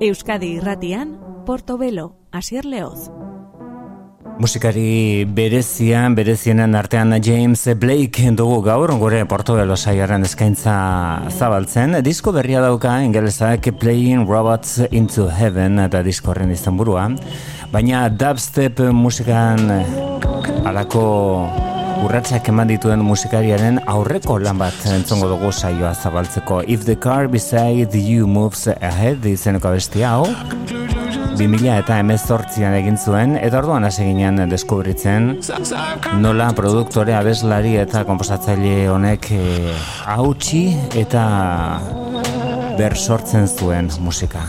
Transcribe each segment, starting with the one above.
Euskadi irratian, Portobelo, Asier Leoz. Musikari berezian, berezienen artean James Blake dugu gaur, gure Portobelo saiaren eskaintza zabaltzen. Disko berria dauka, ingelezak Playing Robots into Heaven, eta disko horren izan burua. Baina dubstep musikan alako urratsak eman dituen musikariaren aurreko lan bat entzongo dugu saioa zabaltzeko. If the car beside you moves ahead, izeneko bestia hau. 2000 eta emezortzian egin zuen, eta orduan hasi ginen deskubritzen nola produktore abeslari eta komposatzaile honek e, eta bersortzen zuen musika.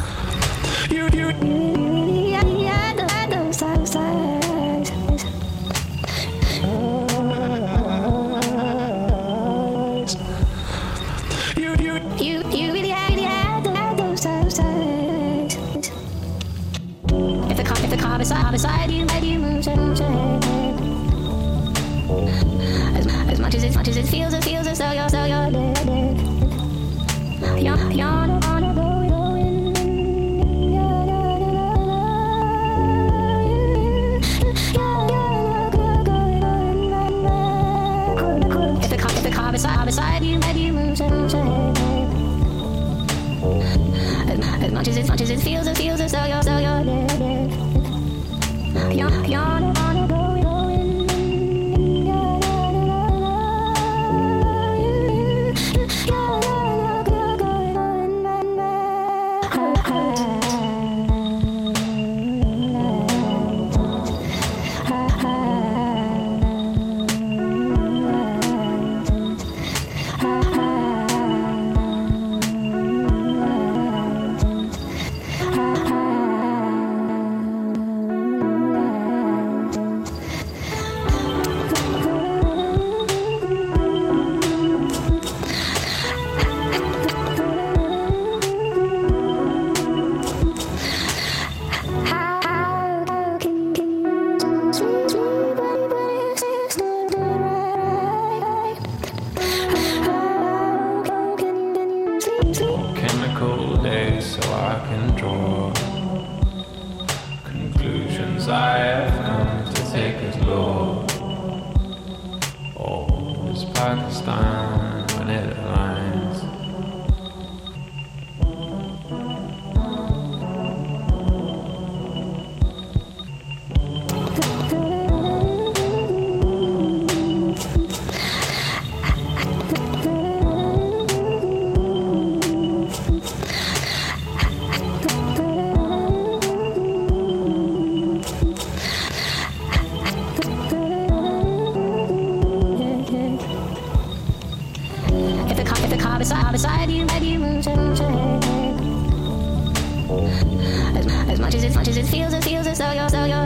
it feels, it feels It so. you're, so you're.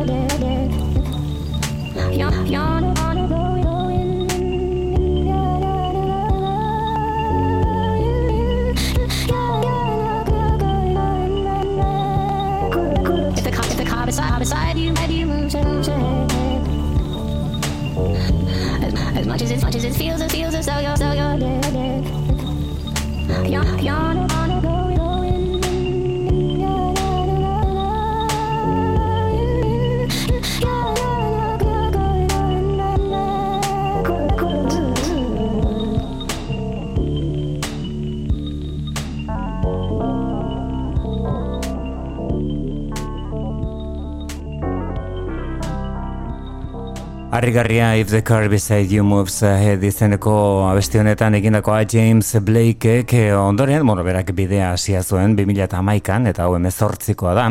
Arrigarria If the Car Beside You Moves Ahead izeneko abesti honetan egindakoa James Blake ondoren, bueno, berak bidea hasia zuen 2008an eta hau emezortzikoa da.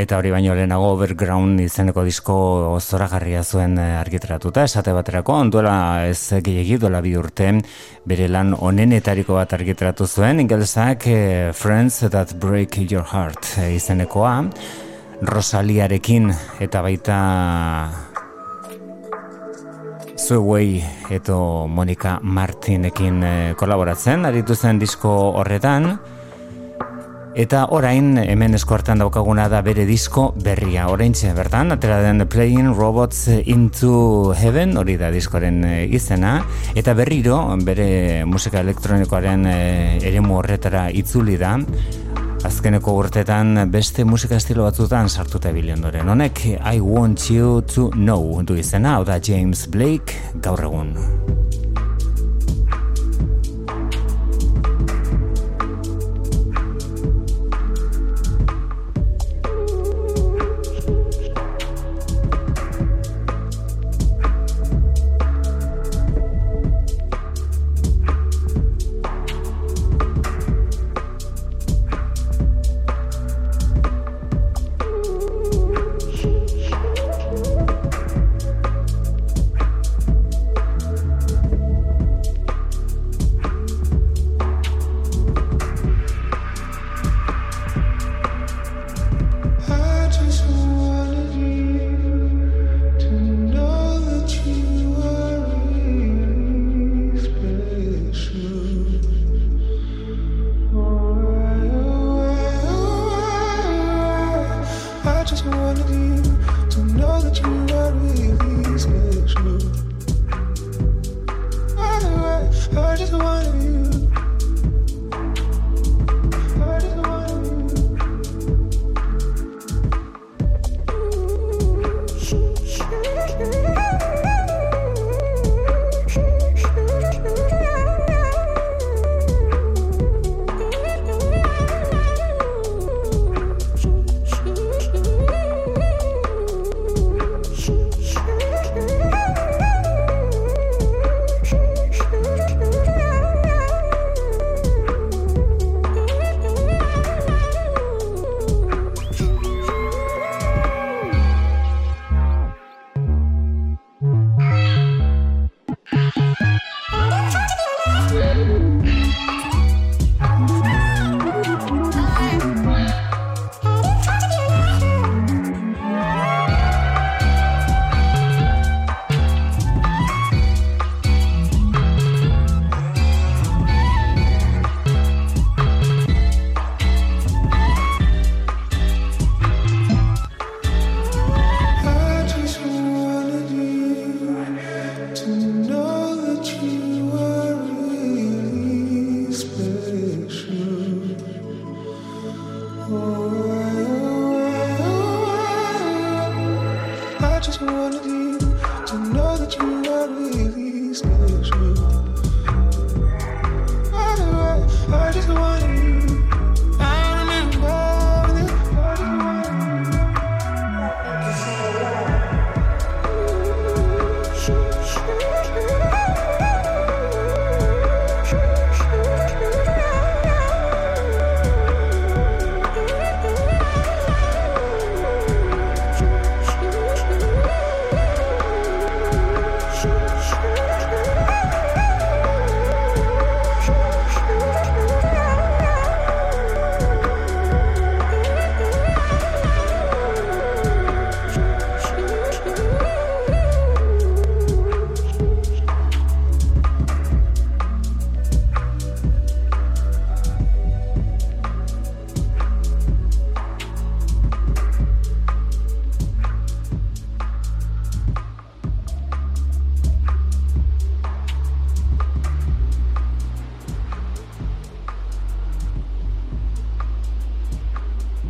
Eta hori baino lehenago Overground izeneko disko zoragarria zuen argitratuta esate baterako, onduela ez gehiagi dola bi urte bere lan onenetariko bat argitratu zuen. Ingelesak eh, Friends That Break Your Heart izenekoa. Rosaliarekin eta baita Zuewei eto Monika Martinekin eh, kolaboratzen, aritu zen disko horretan. Eta orain hemen eskuartan daukaguna da bere disko berria. Orain bertan, atera den Playing Robots into Heaven, hori da diskoren eh, izena. Eta berriro, bere musika elektronikoaren eh, eremu horretara itzuli da. Azkeneko urtetan beste musika estilo batzutan sartuta biliondoren. Honek I Want You To Know du izena, hau da James Blake gaur egun.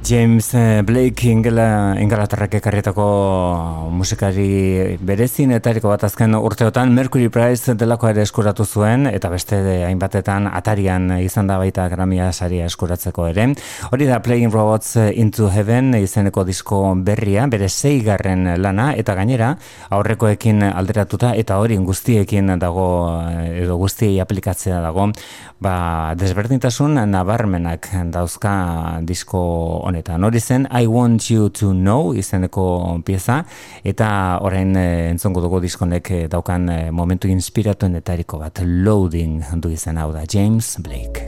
James Blake ingela, ingalaterrak ekarrietako musikari berezin etariko bat azken urteotan Mercury Prize delako ere eskuratu zuen eta beste hainbatetan atarian izan da baita gramia saria eskuratzeko ere. Hori da Playing Robots Into Heaven izeneko disko berria, bere zeigarren lana eta gainera aurrekoekin alderatuta eta hori guztiekin dago edo guztiei aplikatzea dago ba, desberdintasun nabarmenak dauzka disko honetan. Hori zen I Want You To Know izeneko pieza eta orain e, entzongo dugu diskonek eh, daukan e, momentu inspiratuen etariko bat loading du izen hau da James Blake.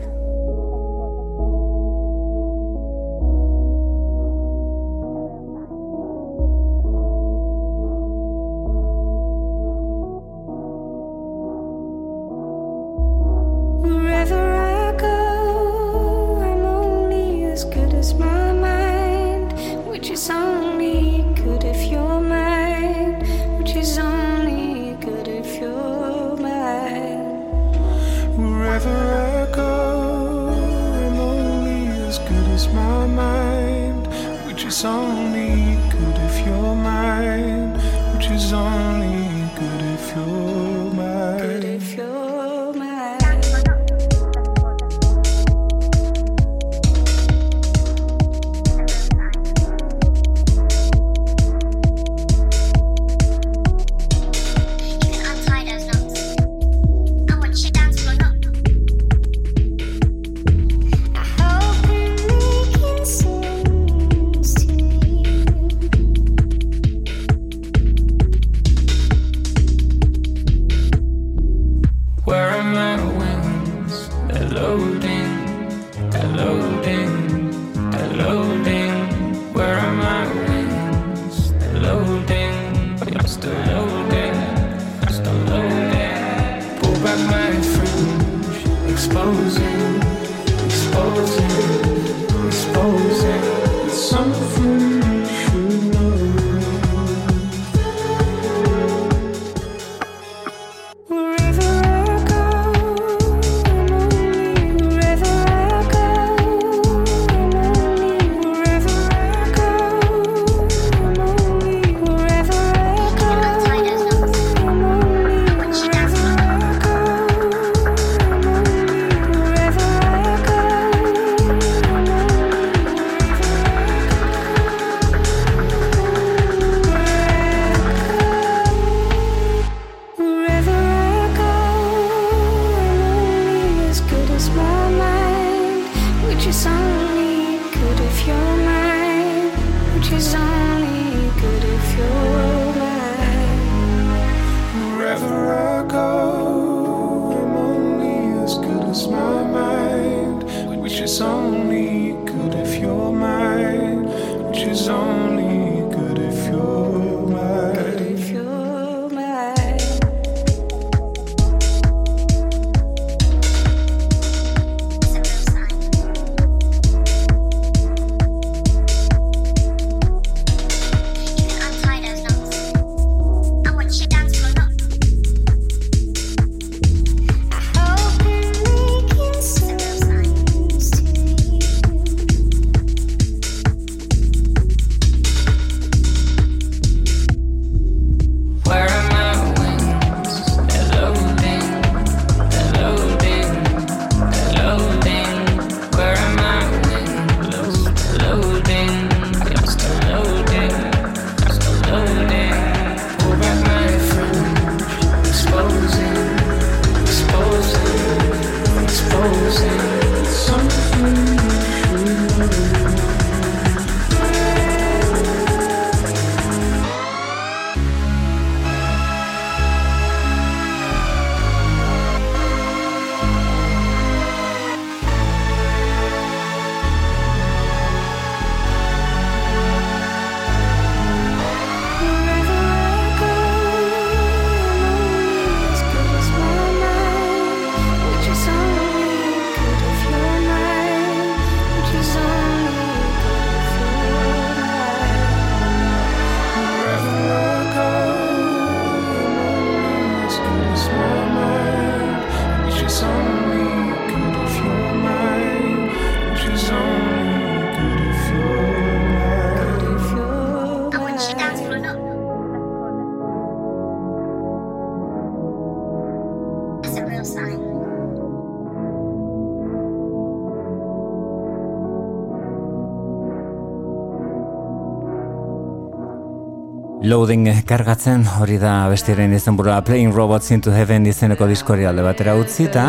Loading kargatzen. Hori da bestiaren izan Playing Robots into Heaven izeneko diskori alde batera utzi eta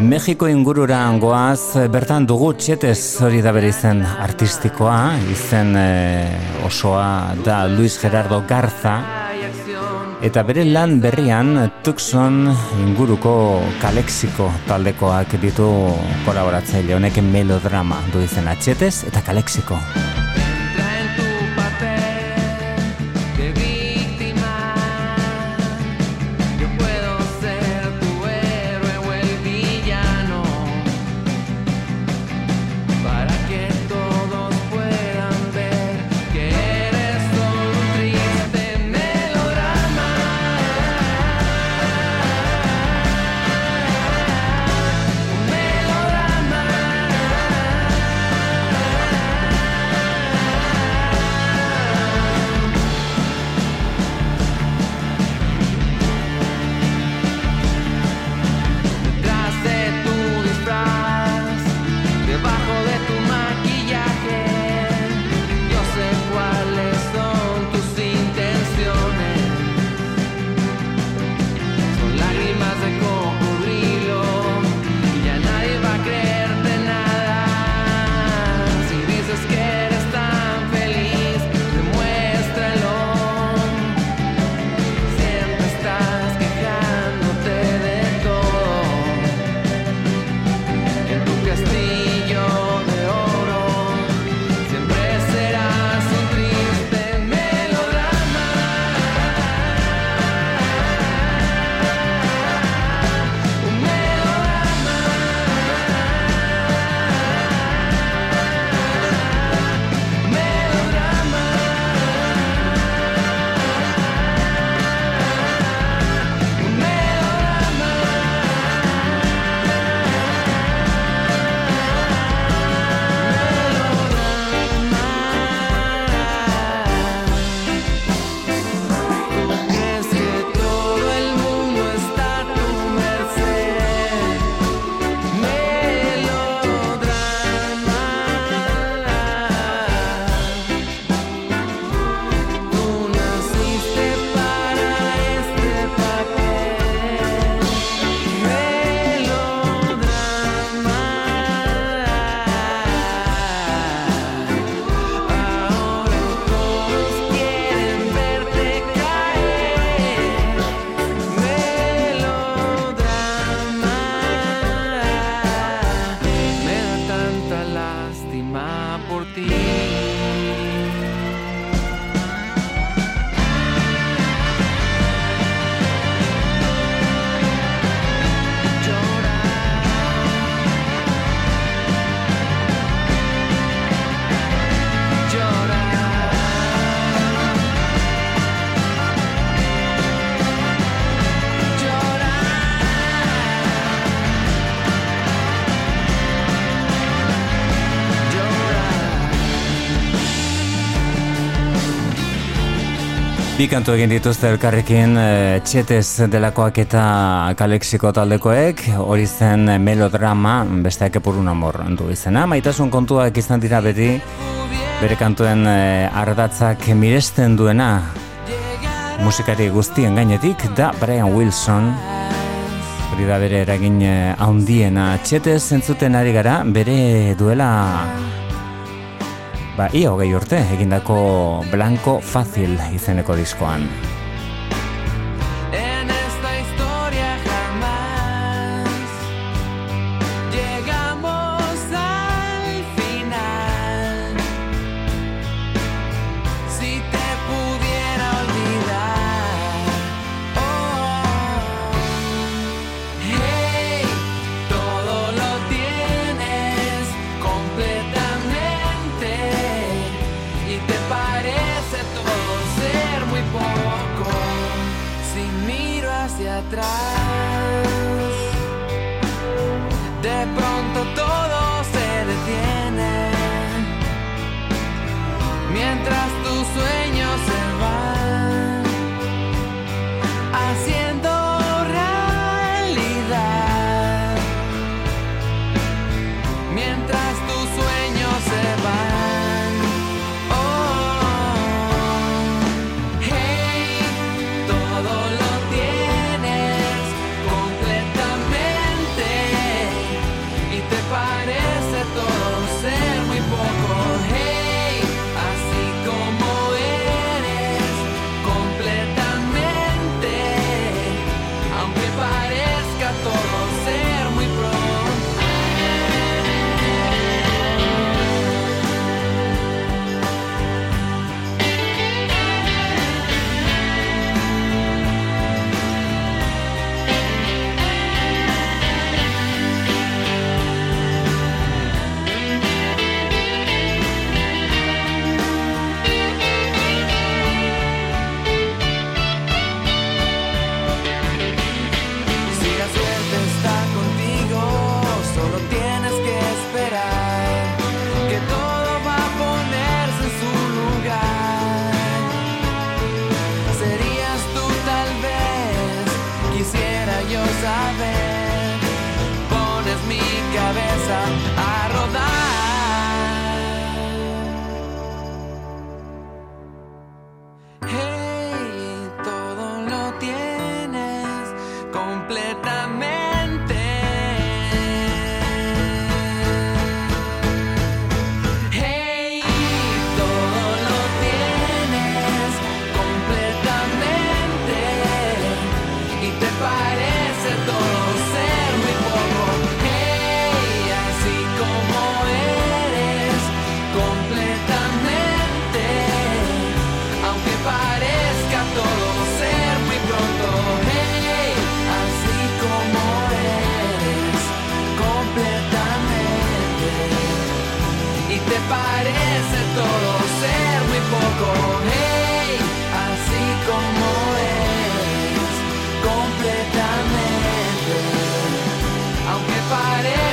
Mexiko ingurura goaz bertan dugu txetez. Hori da bere izen artistikoa izen eh, osoa da Luis Gerardo Garza. Eta bere lan berrian Tucson inguruko kalexiko taldekoak ditu kolaboratzaile. Honek melodrama du izen atxetez eta kalexiko. Kantu egin dituzte elkarrekin e, txetez delakoak eta kalexiko taldekoek, hori zen melodrama, besteak epurun amor du izena. Maitasun kontuak izan dira beti, bere kantuen e, ardatzak miresten duena. Musikari guztien gainetik, da Brian Wilson, hori da bere eragin e, handiena. Txetez zentzuten ari gara, bere duela ba, ia hogei urte egindako Blanco Fácil izeneko diskoan. sueño.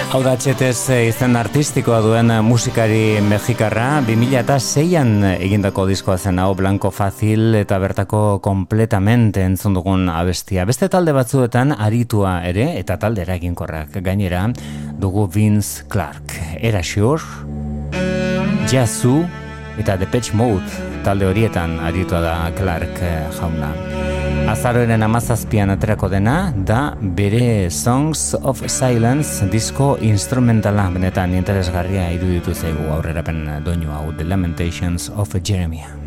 Hau da txetez eh, izen artistikoa duen eh, musikari mexikarra, 2006an egindako diskoa zen hau Blanco Fácil eta bertako kompletamente entzun dugun abestia. Beste talde batzuetan aritua ere eta talde eraginkorrak gainera dugu Vince Clark. Era Jazu eta Depeche Mode talde horietan aritua da Clark eh, jauna. Azaroren amazazpian aterako dena, da bere Songs of Silence disko instrumentala benetan interesgarria iruditu zaigu aurrerapen doinu hau The Lamentations of Jeremiah.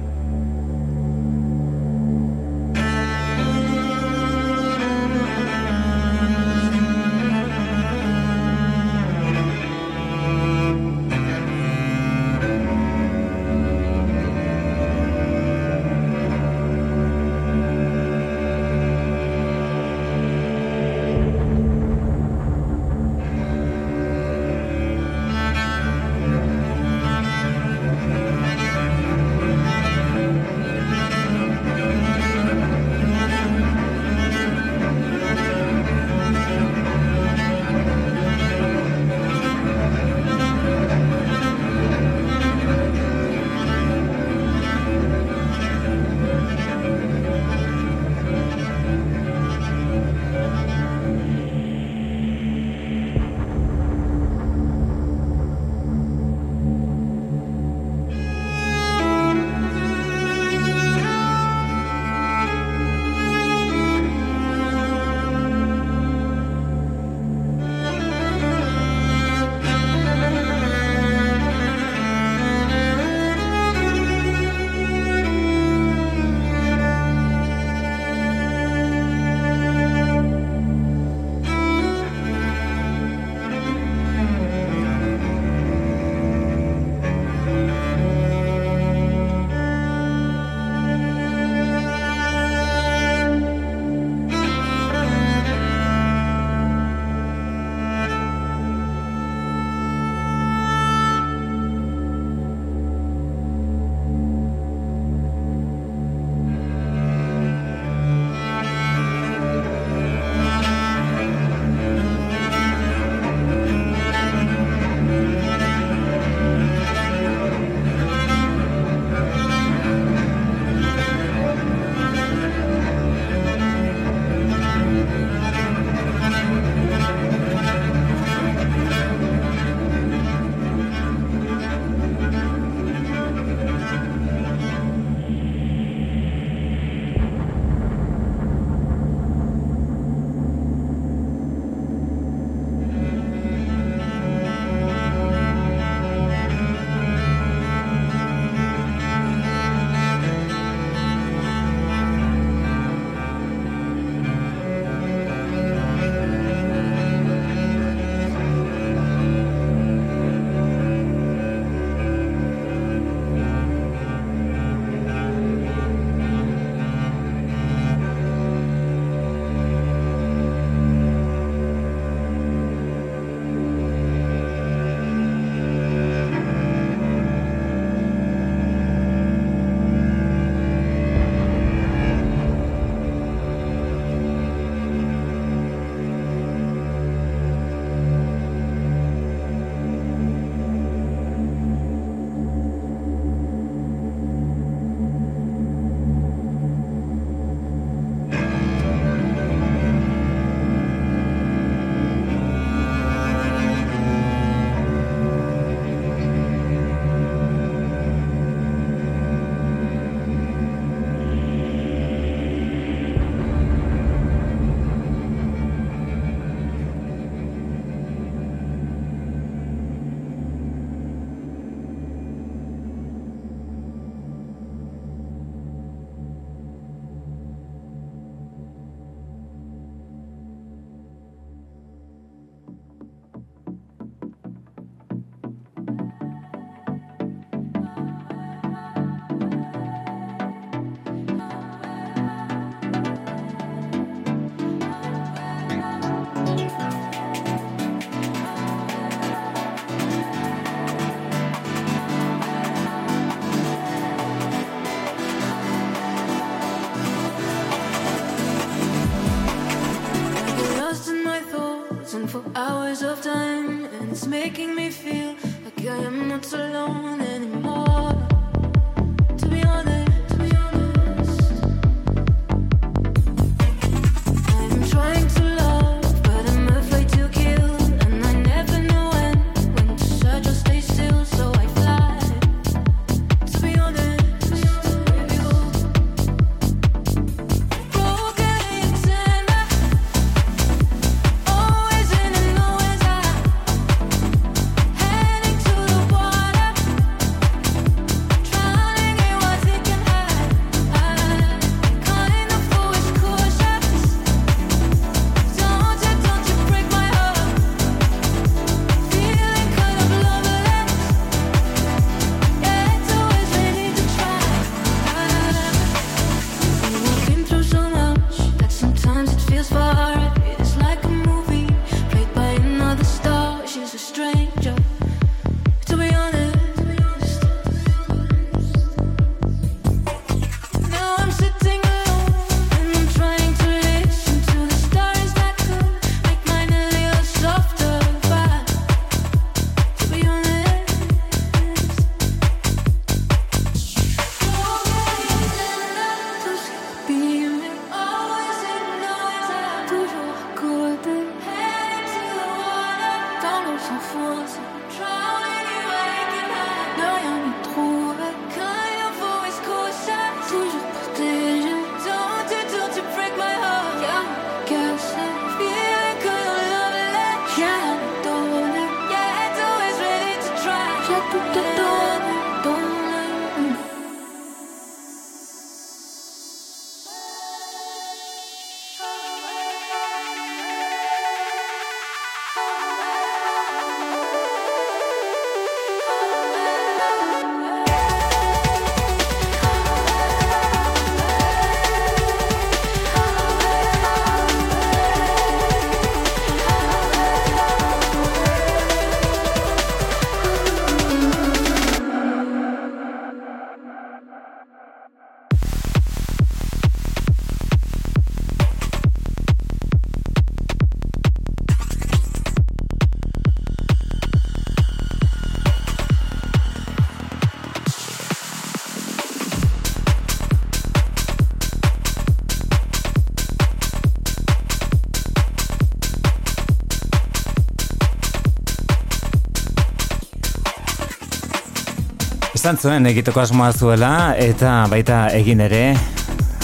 Esan zuen egiteko asmoa zuela eta baita egin ere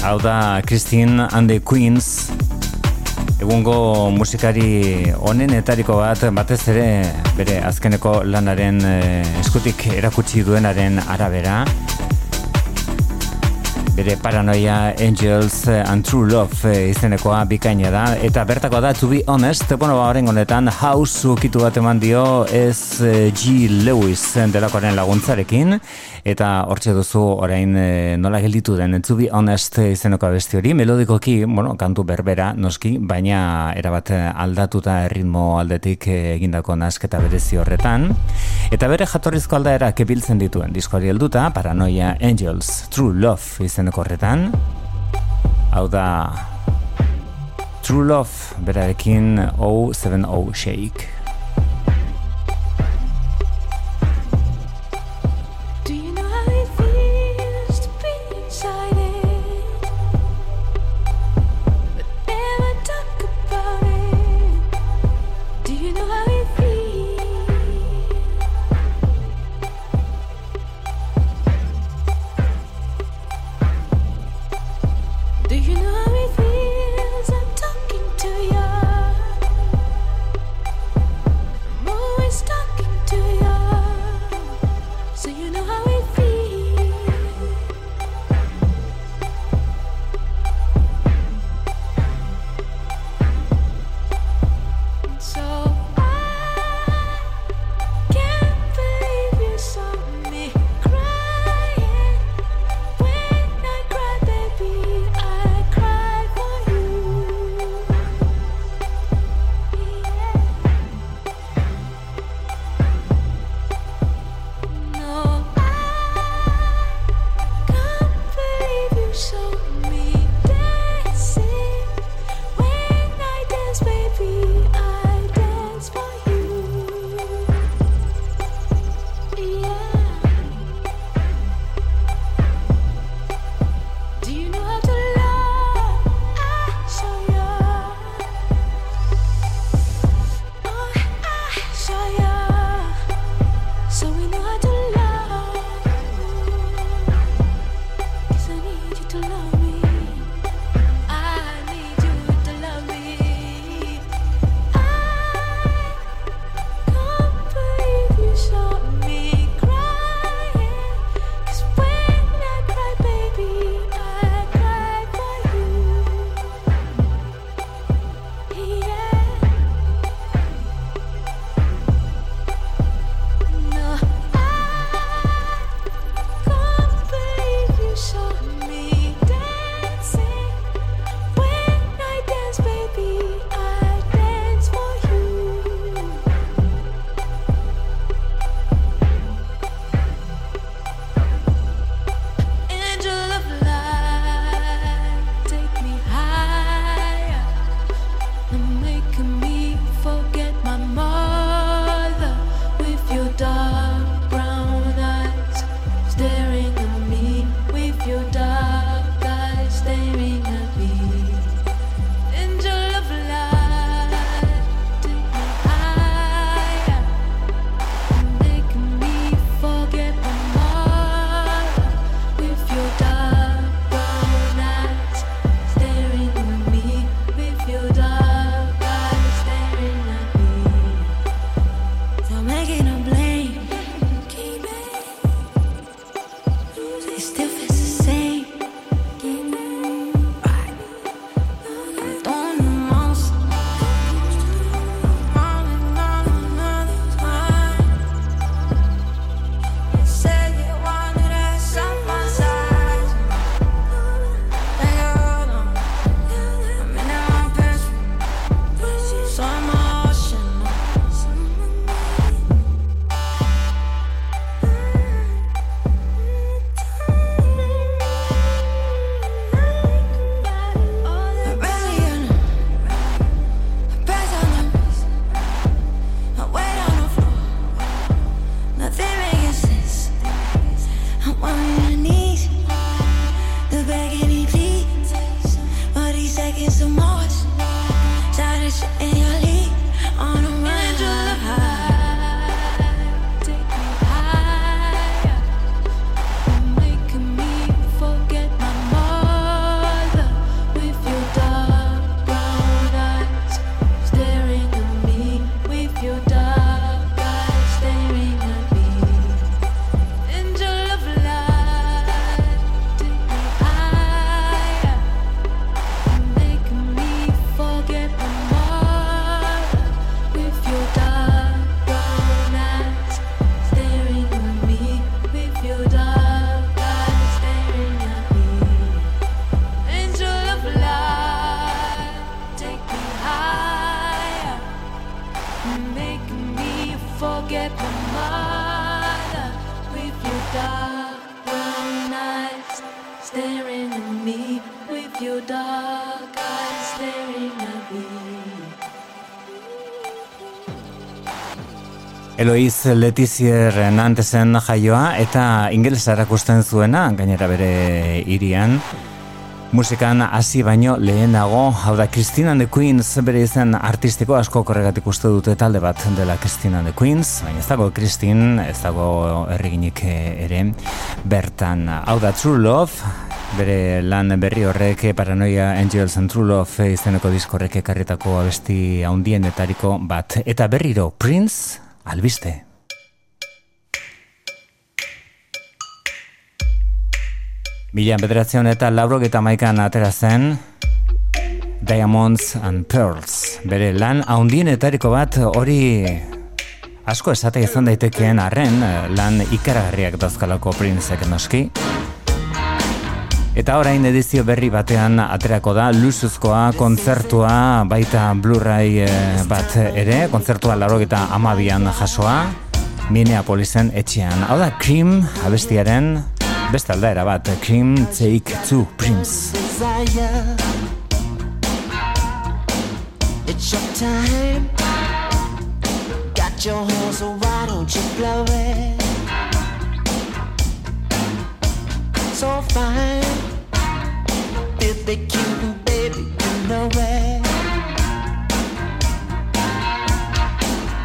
hau da Christine and the Queens. Egungo musikari honen etariko bat batez ere bere azkeneko lanaren eh, eskutik erakutsi duenaren arabera bere paranoia Angels and True Love eh, izenekoa bikaina da eta bertako da to be honest bueno ba horren honetan house ukitu bat eman dio ez eh, G. Lewis delakoaren laguntzarekin eta hortxe duzu orain e, nola gelditu den to be honest izeneko abesti hori melodikoki bueno kantu berbera noski baina erabat aldatuta erritmo aldetik egindako nasketa berezi horretan. Eta bere jatorrizko aldaera kebiltzen dituen diskoari helduta paranoia Angels True Love izen izeneko horretan. Hau da True Love berarekin 070 Shake Eloiz Letizier Nantesen jaioa eta ingelesa erakusten zuena, gainera bere irian. Musikan hasi baino lehenago, hau da Christina and the Queens bere izen artistiko asko korregatik uste dute talde bat dela Christina and the Queens, baina ez dago Christine, ez dago erriginik ere bertan. Hau da True Love, bere lan berri horrek Paranoia Angels and True Love izeneko diskorrek ekarretako abesti haundienetariko bat. Eta berriro Prince, albiste. Mila bederatzen eta laurok eta maikan atera zen Diamonds and Pearls Bere lan haundienetariko bat hori asko esate izan daitekeen arren lan ikaragarriak dazkalako princek noski Eta orain edizio berri batean aterako da lusuzkoa kontzertua baita Blu-ray eh, bat ere kontzertua laurok eta amabian jasoa Minneapolisen etxean. Hau da Cream abestiaren Beste aldaera bat, Kim Take Two Prince. It's your time. Got your horn so why don't you blow it? So fine If they Cuban baby, you.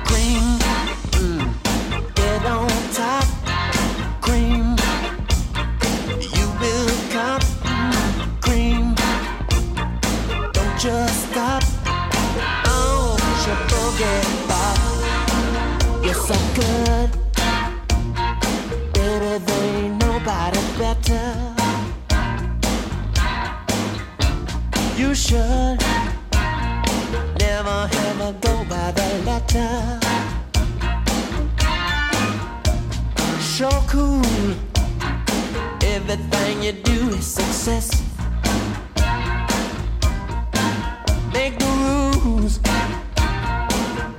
Cream, mm, get on top. Cream, you will cream, don't stop. Oh, you're so good, baby. There ain't nobody better. You should never ever go by the letter. So cool. Everything you do is success. Make the rules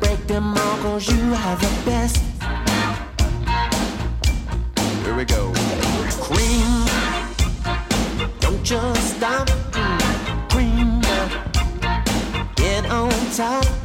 break them all cause you are the best. Here we go. Cream, don't just stop. Get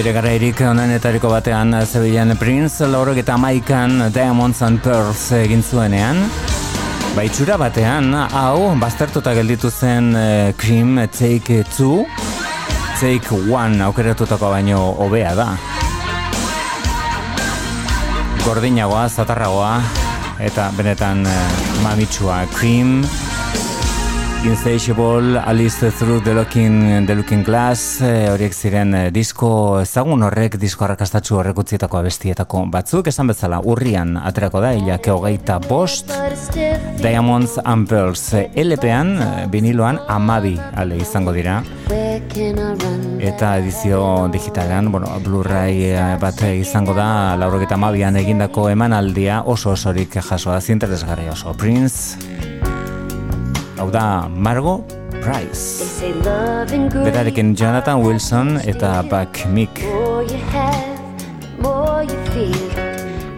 bere garairik onenetariko batean zebilen Prince laurok eta maikan Diamonds and Pearls egin zuenean. Baitxura batean, hau, baztertuta gelditu zen uh, Cream Take 2, Take 1 aukeratutako baino hobea da. Gordinagoa, zatarragoa, eta benetan uh, mamitsua Cream, Insatiable, Alice Through the Looking, the looking Glass, eh, horiek ziren eh, disko ezagun horrek, disko harrakastatxu horrek utzietako abestietako batzuk, esan bezala urrian aterako da, hilak hogeita bost, Diamonds and Pearls eh, LP-an, viniloan, amabi ale izango dira, eta edizio digitalean, bueno, Blu-ray bat izango da, laurogeta amabian egindako emanaldia oso osorik jasoa zinteresgarri oso. Prince, hau da Margo Price. Berarekin Jonathan Wilson eta Buck Mick. more you have, the more you feel.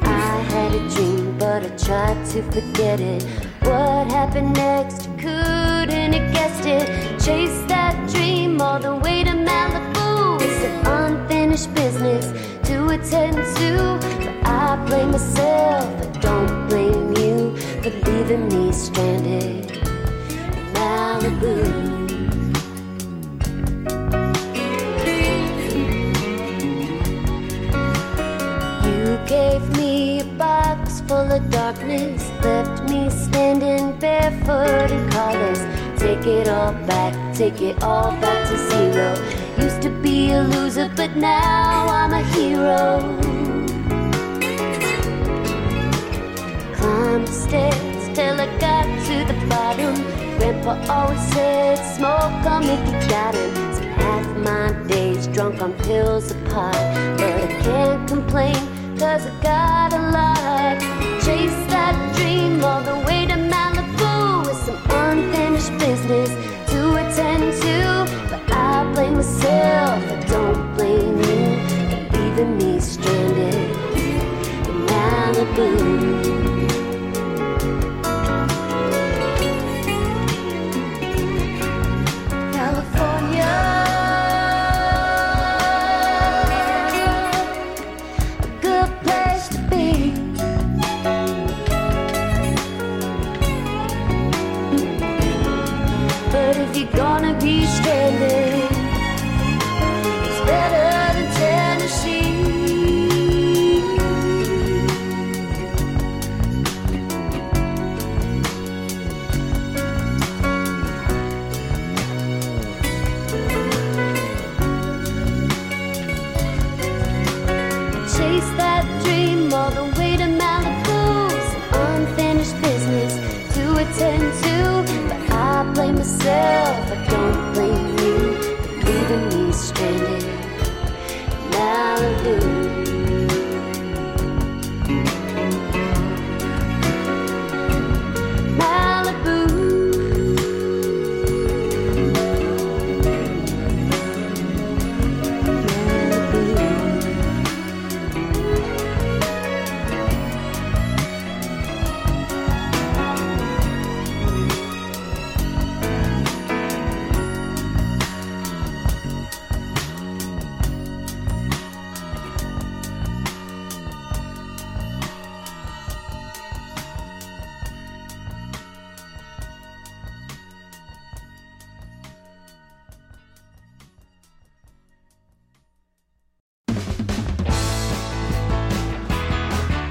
I had a dream, but I tried to forget it. What happened next? Couldn't have guessed it. Chase that dream all the way to Malibu. It's an unfinished business to attend to. But I blame myself, but don't blame you for leaving me stranded in You gave me a box full of darkness, left me standing barefoot in colors. Take it all back, take it all back to zero. Used to be a loser, but now I'm a hero. Climbed the stairs till I got to the bottom. Grandpa always said, smoke 'em if you 'em. So half my days drunk on pills apart. But I can't complain, cause I got a lot. Chase that dream all the way to Malibu with some unfinished business to attend to. But I blame myself, I don't blame you for leaving me stranded in Malibu.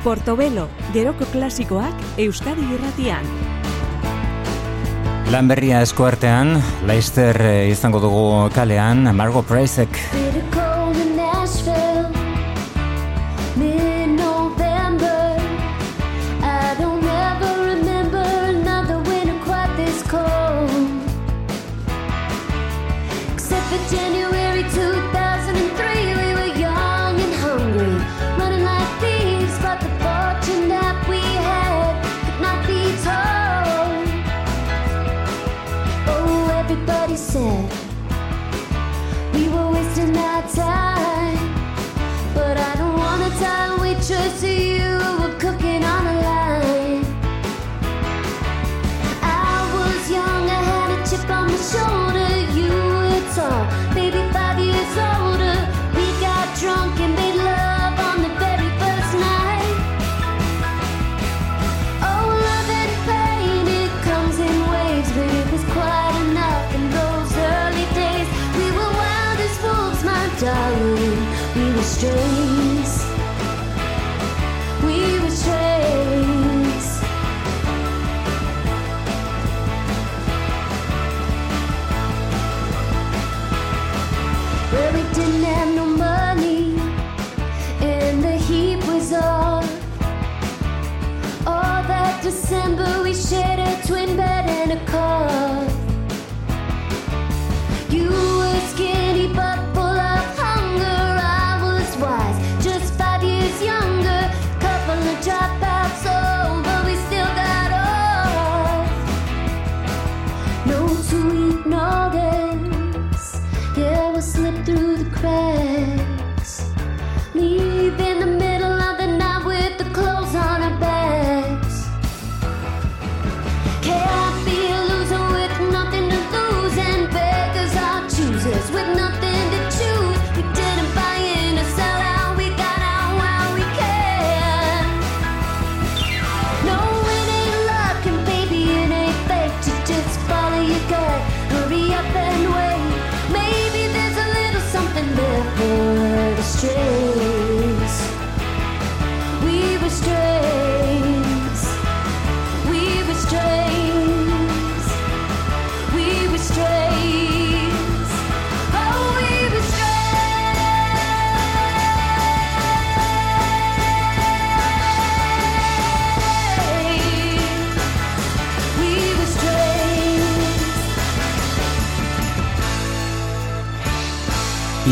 Portobelo, geroko klasikoak Euskadi irratian. Lan berria eskuartean, Leicester eh, izango dugu kalean, Margo Pricek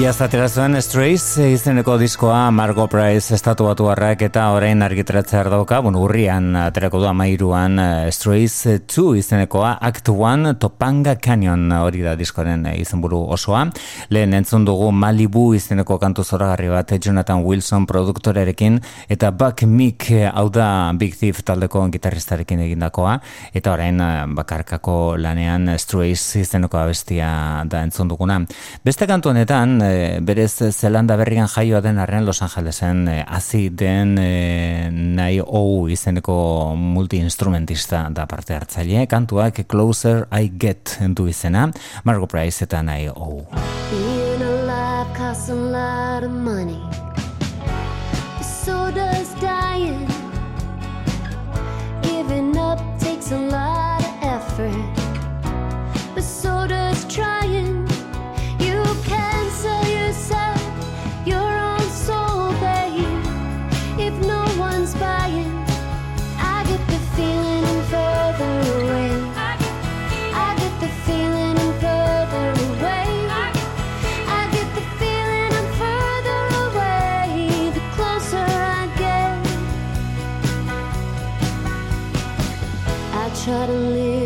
iaz aterazuen Strays eh, izeneko diskoa Margo Price estatu batu harrak eta orain argitratzea dauka, bon, urrian aterako du amairuan eh, Strays eh, 2 izenekoa Act 1 Topanga Canyon hori da diskoren izenburu osoa. Lehen entzun dugu Malibu izeneko kantu zoragarri bat Jonathan Wilson produktorerekin eta Buck Meek hau da Big Thief taldeko gitarristarekin egindakoa eta orain bakarkako lanean Strays izeneko abestia da entzun duguna. Beste kantu honetan berez eh, Zelanda berrian jaioa den arren Los Angelesen e, hazi den eh, e, nahi ou izeneko multiinstrumentista da parte hartzaile, kantuak Closer I Get entu izena, Margo Price eta nahi ou. Being alive costs a lot of money. So does dying. Giving up takes a lot of effort. But so does trying. suddenly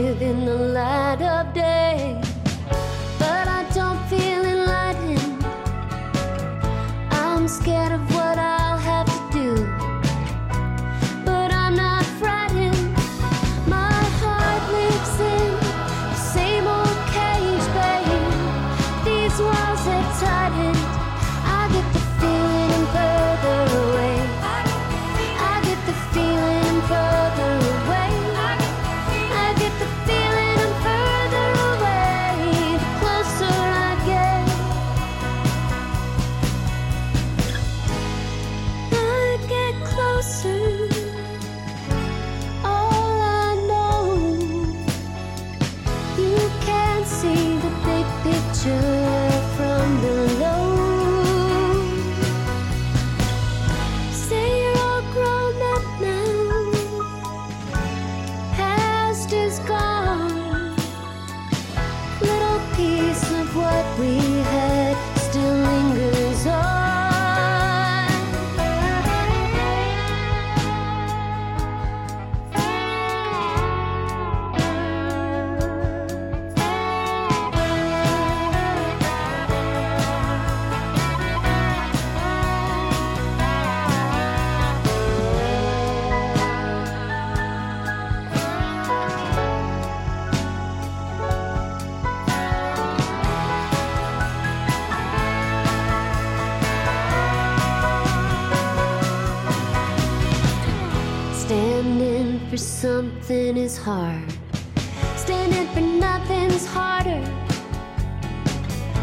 for something is hard. Standing for nothing's harder.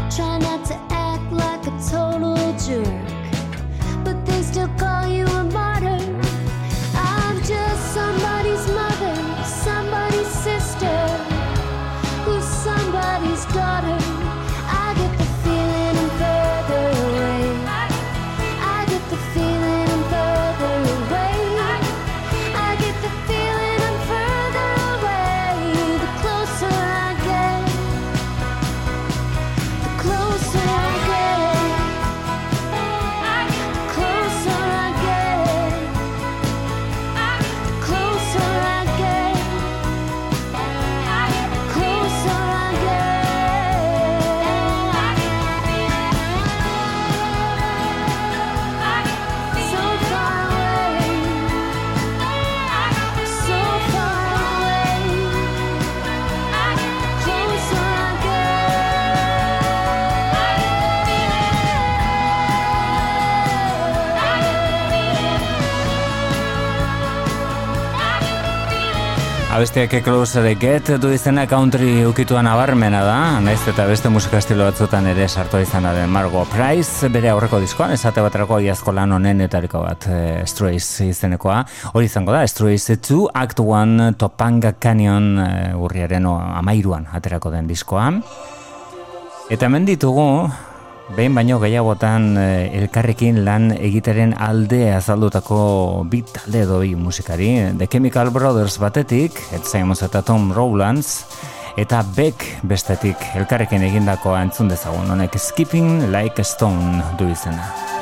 Try not to act like a total jerk. Abestiak Close the Get du izena country ukituan abarmena da, naiz eta beste musika estilo batzutan ere sartu izan den Margo Price, bere aurreko diskoan, esate baterako iazko lan honen etariko bat e, Strays izenekoa, hori izango da, Strays 2 Act 1 Topanga Canyon e, urriaren o, amairuan aterako den diskoa. Eta hemen ditugu, Behin baino gehiagotan eh, elkarrekin lan egiteren alde azaldutako bit talde edo bi musikari. The Chemical Brothers batetik, Ed Simons eta Tom Rowlands, eta Beck bestetik elkarrekin egindako entzun dezagun, honek Skipping Like a Stone du izena.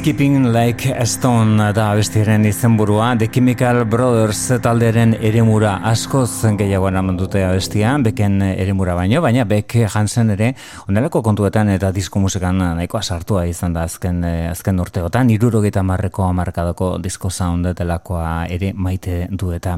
Skipping Like a Stone da abestiren izenburua. The Chemical Brothers talderen eremura askoz gehiago eraman dute abestia, beken eremura baino, baina bek Hansen ere onelako kontuetan eta disko musikan nahiko sartua izan da azken, azken urteotan, irurogeita marreko amarkadako disko sound delakoa ere maite du eta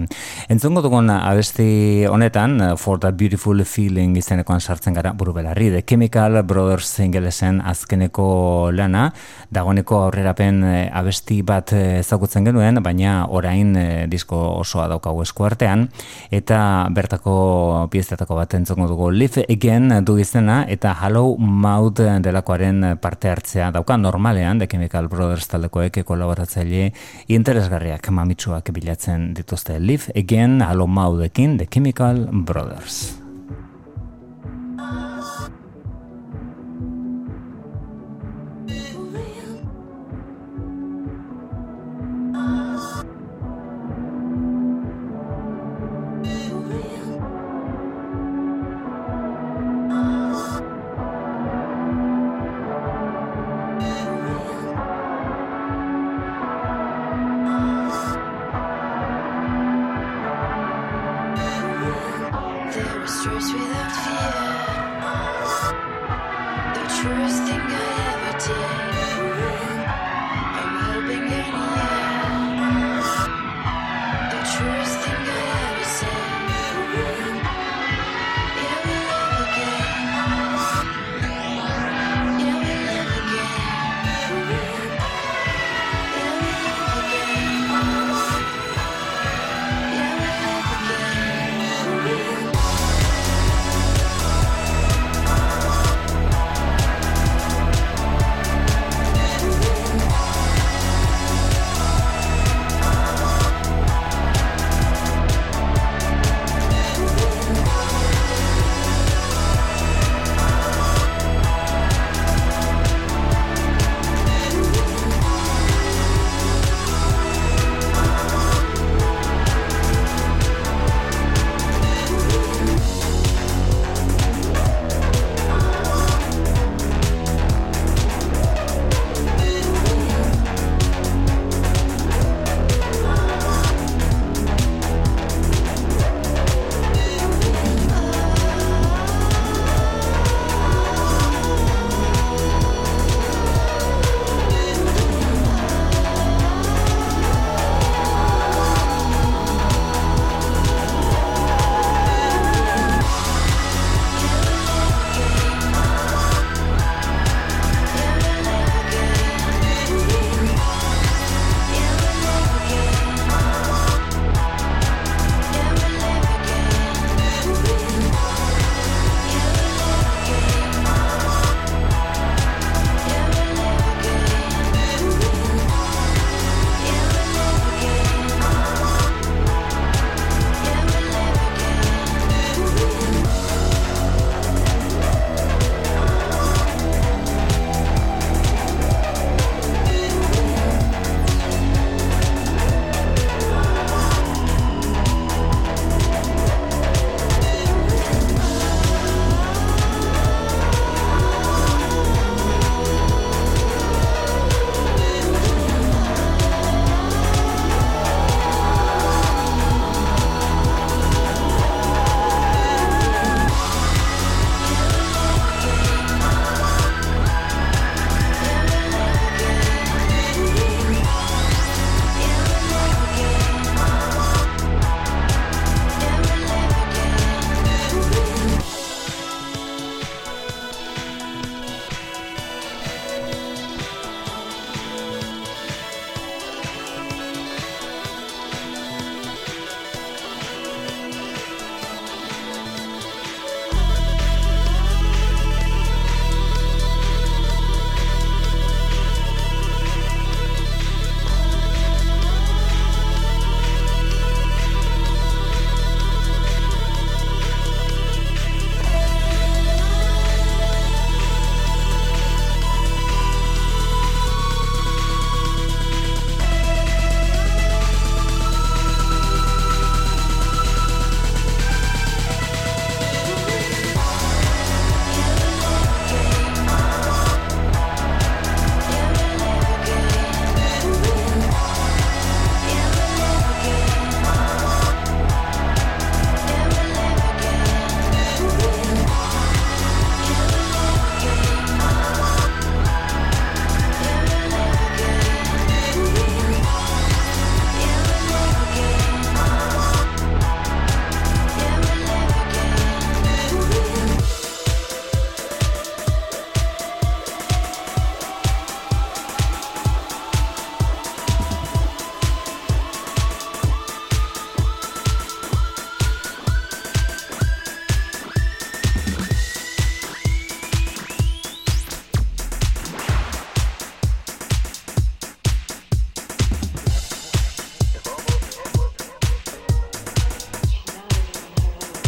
entzongo dugun abesti honetan For the Beautiful Feeling izenekoan sartzen gara buru belarri. The Chemical Brothers ingelesen azkeneko lana, dagoeneko aurrerapen e, abesti bat eh, ezagutzen genuen, baina orain e, disko osoa daukagu eskuartean, eta bertako piezetako bat entzongo dugu. Live Again du izena, eta Hello Mouth delakoaren parte hartzea dauka. Normalean, The Chemical Brothers taldekoek kolaboratzaile interesgarriak mamitsuak bilatzen dituzte. Live Again, Hello Mouthekin, The Chemical Brothers.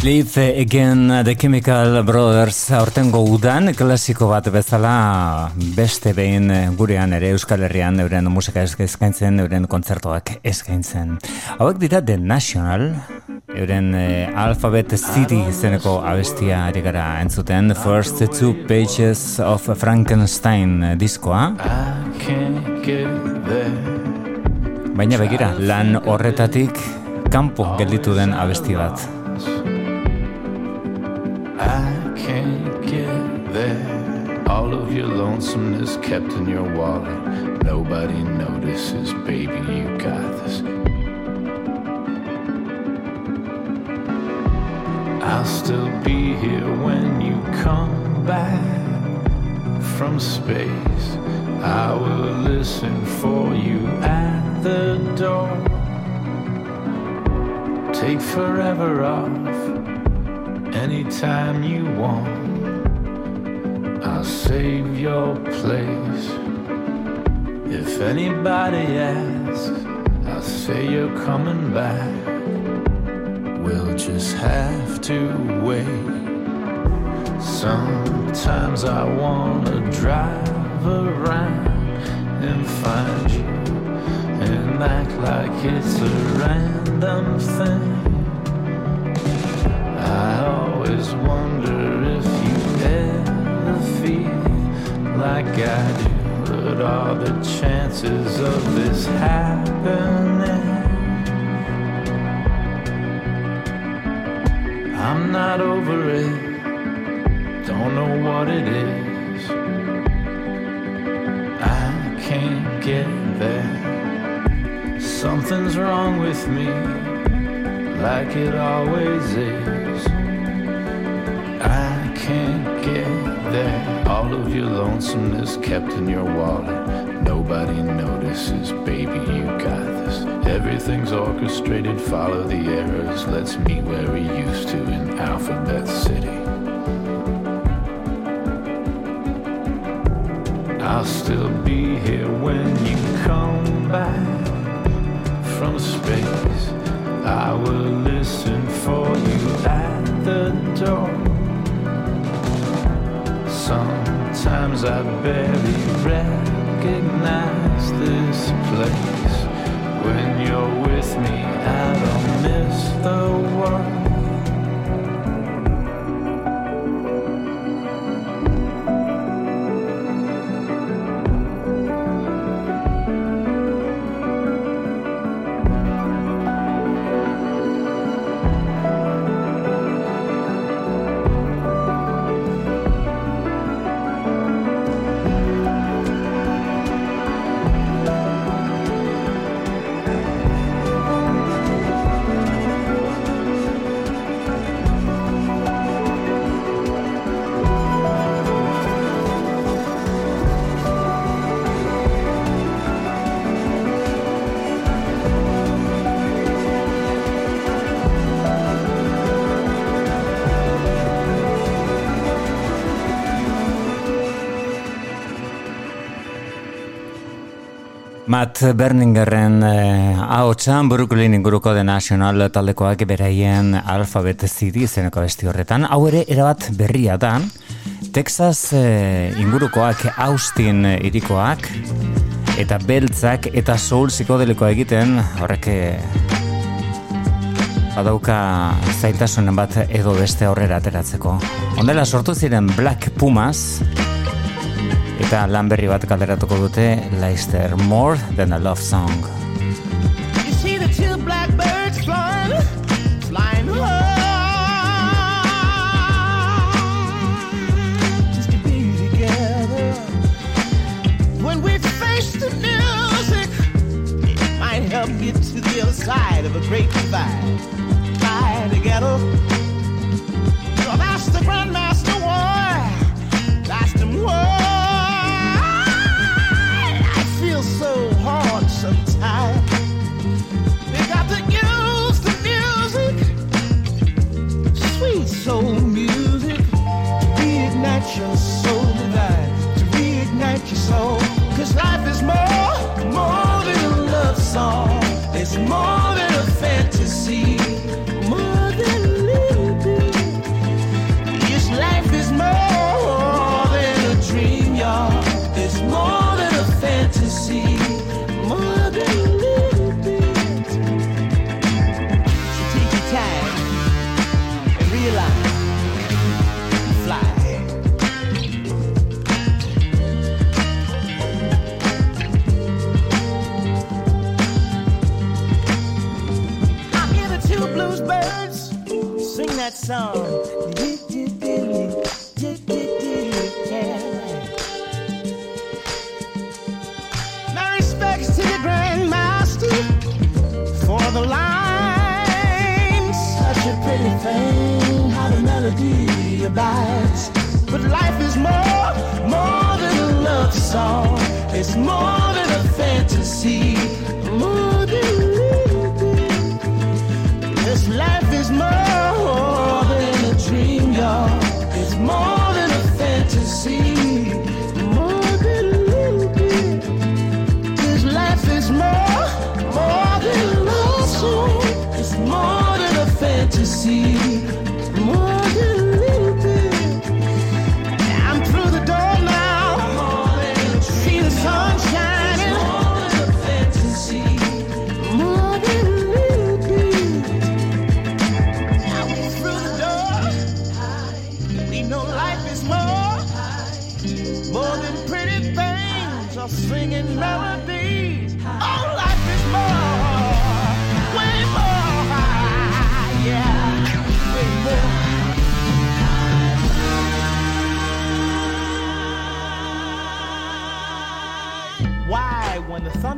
Live Again The Chemical Brothers aurtengo udan klasiko bat bezala beste behin gurean ere Euskal Herrian euren musika eskaintzen, euren kontzertuak eskaintzen. Hauek dira The National, euren eh, Alphabet City zeneko abestia ari gara entzuten, First Two Pages of Frankenstein diskoa. Baina begira, lan horretatik kanpo gelditu den abesti bat. Lonesomeness kept in your wallet. Nobody notices, baby, you got this. I'll still be here when you come back from space. I will listen for you at the door. Take forever off anytime you want. I'll save your place. If anybody asks, I'll say you're coming back. We'll just have to wait. Sometimes I wanna drive around and find you and act like it's a random thing. I always wonder like I do. What all the chances of this happening? I'm not over it, don't know what it is. I can't get there. Something's wrong with me, like it always is. All of your lonesomeness kept in your wallet. Nobody notices, baby, you got this. Everything's orchestrated, follow the arrows. Let's meet where we used to in Alphabet City. I'll still be here when you come back from space. I will listen for you at the door. Sometimes I barely recognize this place. When you're with me, I don't miss the world. Matt Berningerren eh, ahotsan Brooklyn inguruko The National taldekoak beraien alfabet CD zeneko besti horretan. Hau ere erabat berria da. Texas eh, ingurukoak Austin irikoak eta beltzak eta soul psikodeliko egiten horrek eh, badauka zaitasunen bat edo beste aurrera ateratzeko. Ondela sortu ziren Black Pumas, eta lan berri bat kalderatuko dute Leicester More Than a Love Song. You see the two blackbirds flying, flying face the music, it might help get to the other side of a great divide. Song. It's more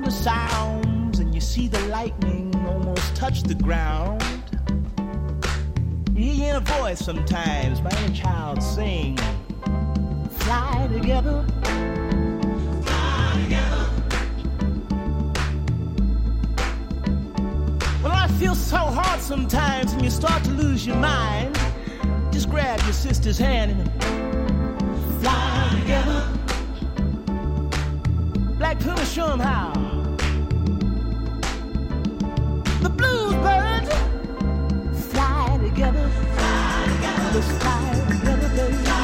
thunder sounds and you see the lightning almost touch the ground, you hear a voice sometimes by a child sing, Fly together. Fly together. Well, I feel so hard sometimes and you start to lose your mind. Just grab your sister's hand and fly together. Black Puma, show 'em how. Together. Let's fly together, baby.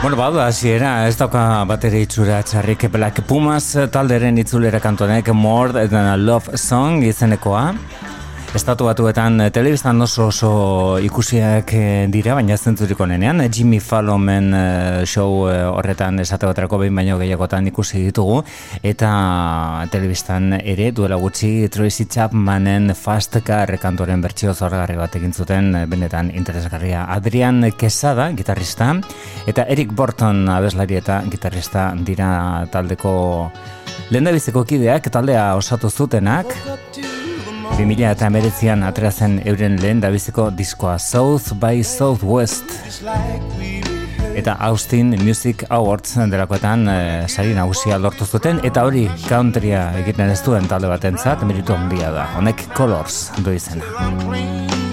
Bueno, badu hasiera, ez dauka bateri itxura txarrik Black Pumas talderen itzulera kantonek More Than a Love Song izenekoa. Estatu batuetan eh, telebistan oso oso ikusiak eh, dira, baina ez zentzurik onenean. Jimmy Fallonen eh, show horretan esate baterako behin baino gehiagotan ikusi ditugu. Eta telebistan ere duela gutxi Tracy Chapmanen Fast Car kantoren bertsio zorgarri bat egin zuten benetan interesgarria. Adrian Quesada, gitarrista, eta Eric Borton abeslari eta gitarrista dira taldeko lehendabiziko kideak, taldea osatu zutenak. 2000 eta emeretzian atera zen euren lehen dabiziko diskoa South by Southwest eta Austin Music Awards delakoetan e, sari nagusia lortu zuten eta hori countrya egiten ez duen talde batentzat meritu handia da. Honek Colors du izena.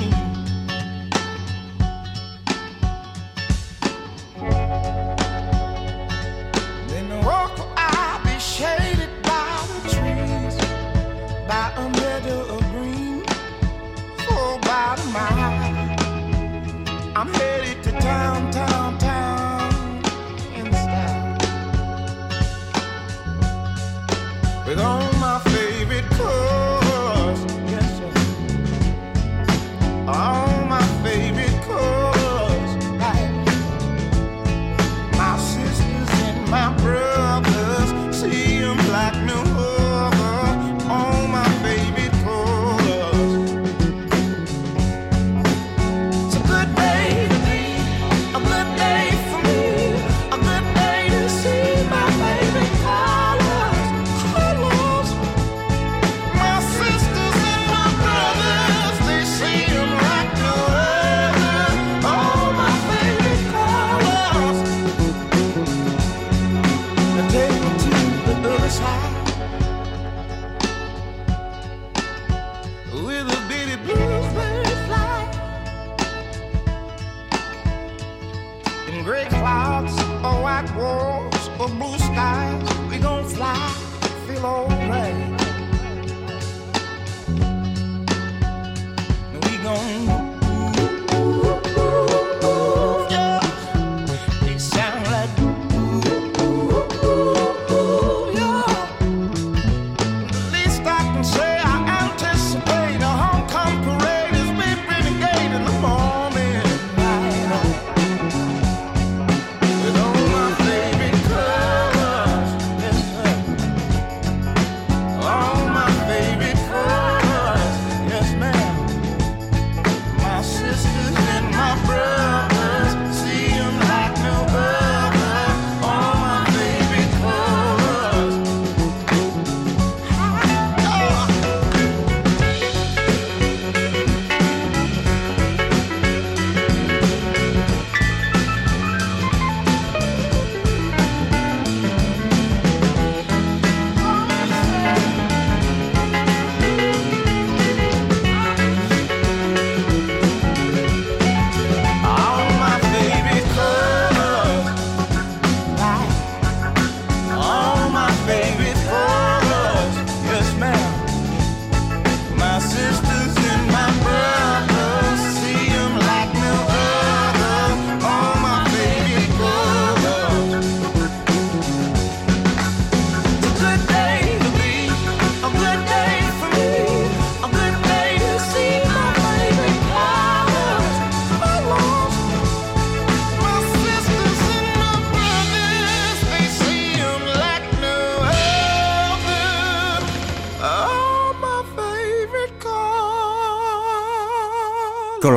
gray clouds or white walls or blue skies. We gon' fly, feel old.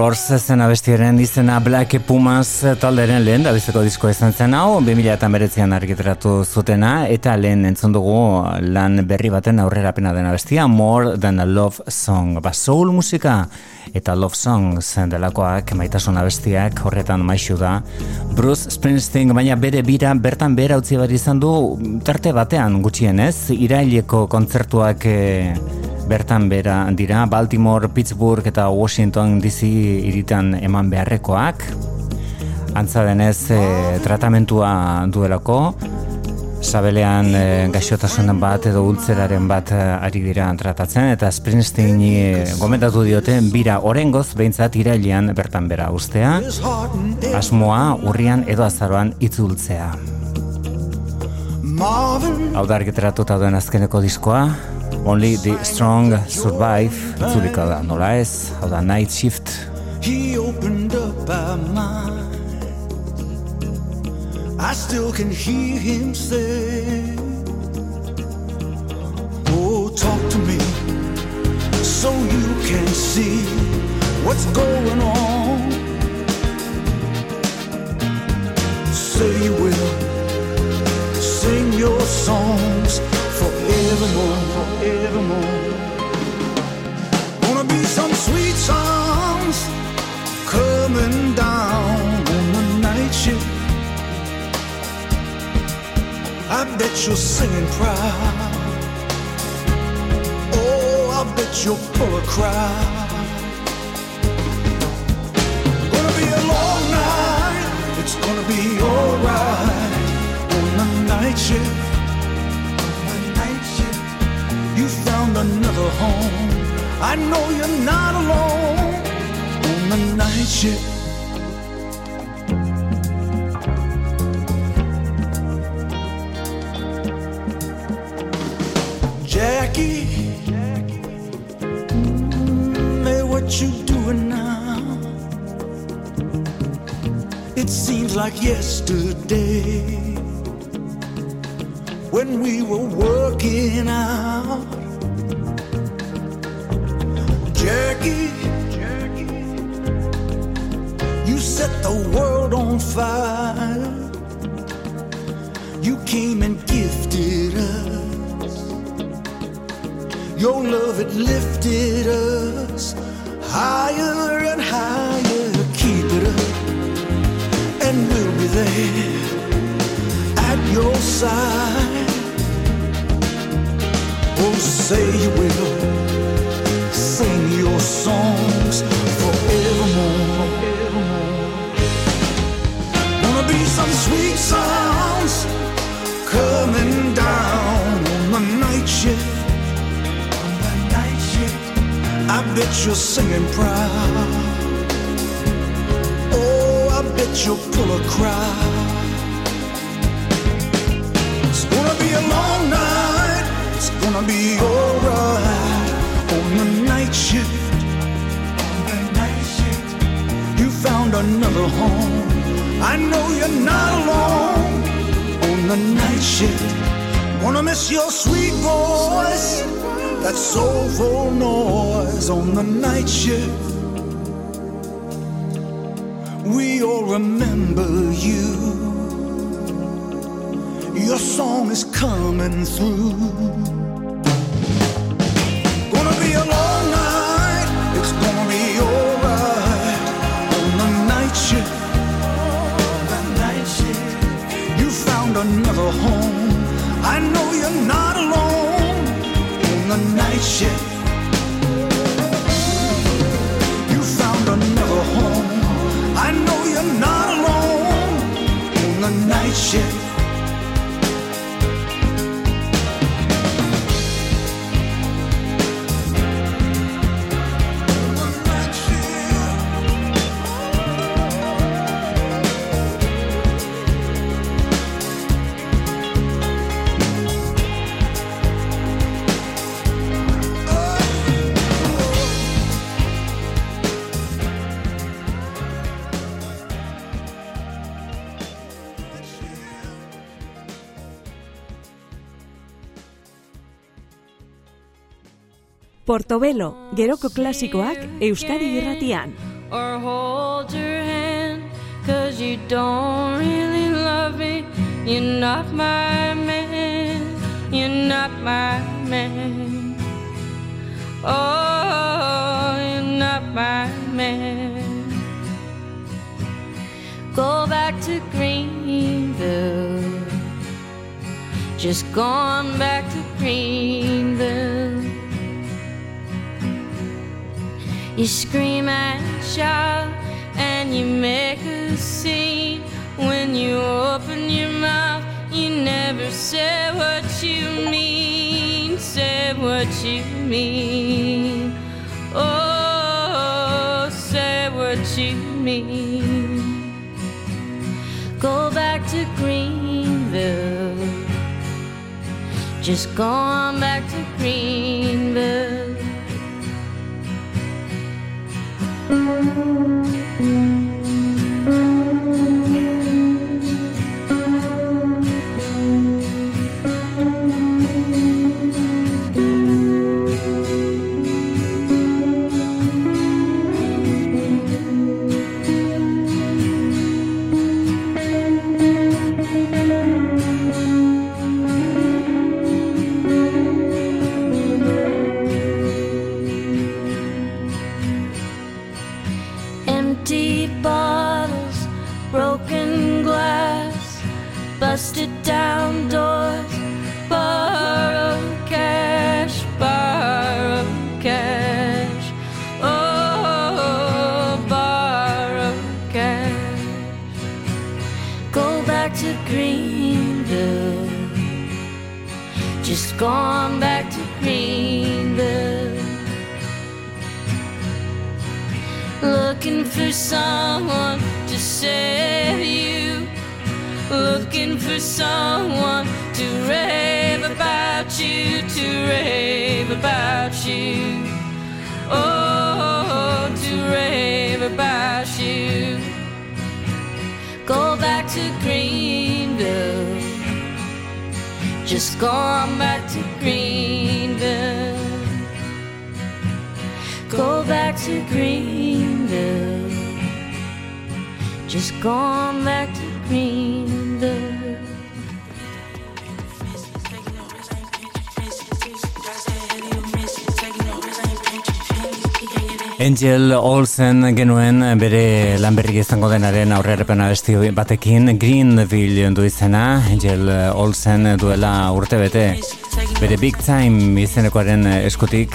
Colors zen abestiaren izena Black Pumas talderen lehen da biziko disko izan zen hau 2008an argitratu zutena eta lehen entzun dugu lan berri baten aurrerapena den abestia More Than a Love Song. Ba soul musika eta love songs delakoak maitasun abestiak horretan maixu da Bruce Springsteen baina bere bira bertan behera utzi behar izan du tarte batean gutxienez iraileko kontzertuak eh, bertan bera dira. Baltimore, Pittsburgh eta Washington DC iritan eman beharrekoak. Antza denez eh, tratamentua duelako. Sabelean e, gaixotasunen bat edo ultzeraren bat eh, ari dira tratatzen. Eta Springsteen e, gomendatu diote bira orengoz behintzat irailean bertan bera ustea. Asmoa urrian edo azaroan itzultzea hau da argiteratuta duen azkeneko diskoa Only the Strong Survive itzuliko da, nola ez? Hau da Night Shift he opened up our mind. I still can hear him say, Oh, talk to me so you can see what's going on. Say you will sing your songs forevermore, forevermore. Gonna be some sweet songs coming down on the night shift. I bet you're singing proud. Oh, I bet you're full of cry. Gonna be a long night. It's gonna be alright on the night shift. Found another home. I know you're not alone on the night shift. Jackie, hey, what you doing now? It seems like yesterday when we were working out. Jackie, you set the world on fire. You came and gifted us. Your love, it lifted us higher and higher. Keep it up, and we'll be there at your side. Oh, say you will songs forevermore. Wanna be some sweet sounds coming down on the night shift. On the night shift, I bet you're singing proud. Oh, I bet you'll pull a crowd. Another home. I know you're not alone on the night shift. Gonna miss your sweet voice, that soulful noise on the night shift. We all remember you. Your song is coming through. The Portobelo, geroko klasikoak Euskadi irratian. or hold your hand Cause you don't really love me. You're not my man You're not my man. Oh, you're not my man. Go back to Greenville. Just gone back to Greenville You scream and shout and you make a scene. When you open your mouth, you never say what you mean. Say what you mean. Oh, say what you mean. Go back to Greenville. Just gone back to Greenville. Thank you. Someone to rave about you, to rave about you. Oh, to rave about you. Go back to Greenville. Just gone back to Greenville. Go back to Greenville. Just gone back to Greenville. Angel Olsen genuen bere lanberrik izango denaren aurrerapen abesti batekin Greenville du izena. Angel Olsen duela urte bete bere Big Time izenekoaren eskutik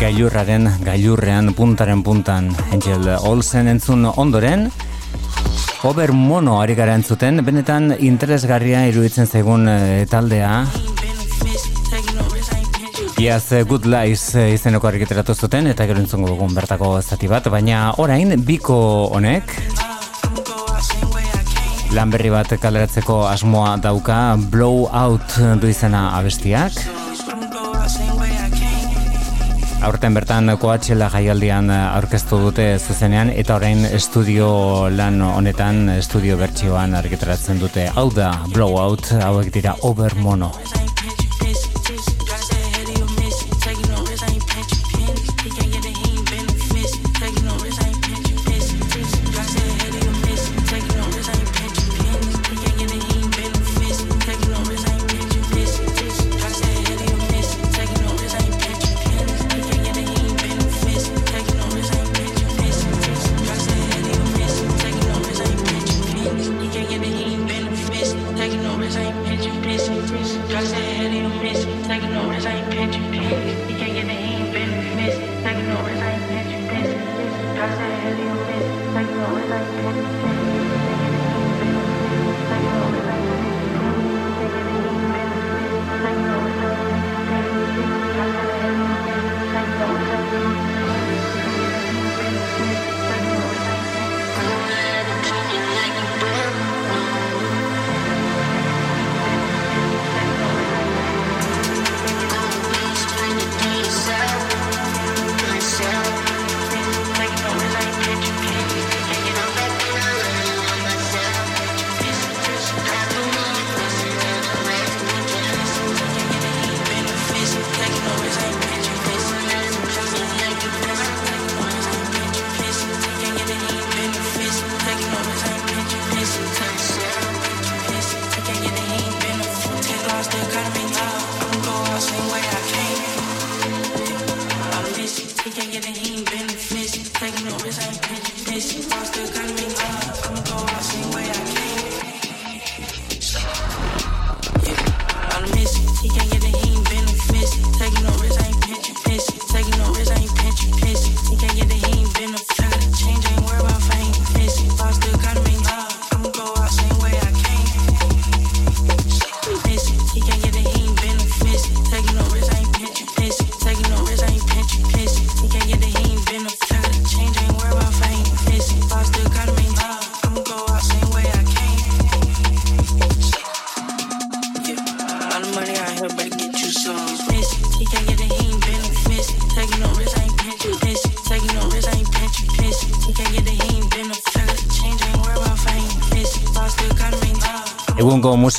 gailurraren gailurrean puntaren puntan. Angel Olsen entzun ondoren Ober mono ari gara entzuten, benetan interesgarria iruditzen zaigun eh, taldea Iaz eh, Good Lies eh, izeneko argiteratu zuten eta gero entzongo dugun bertako zati bat, baina orain biko honek lan berri bat kaleratzeko asmoa dauka Blow Out du izena abestiak. Aurten bertan koatxela jaialdian aurkeztu dute zuzenean eta orain estudio lan honetan, estudio bertsioan argitaratzen dute. Hau da, Blowout, hauek dira Over Mono.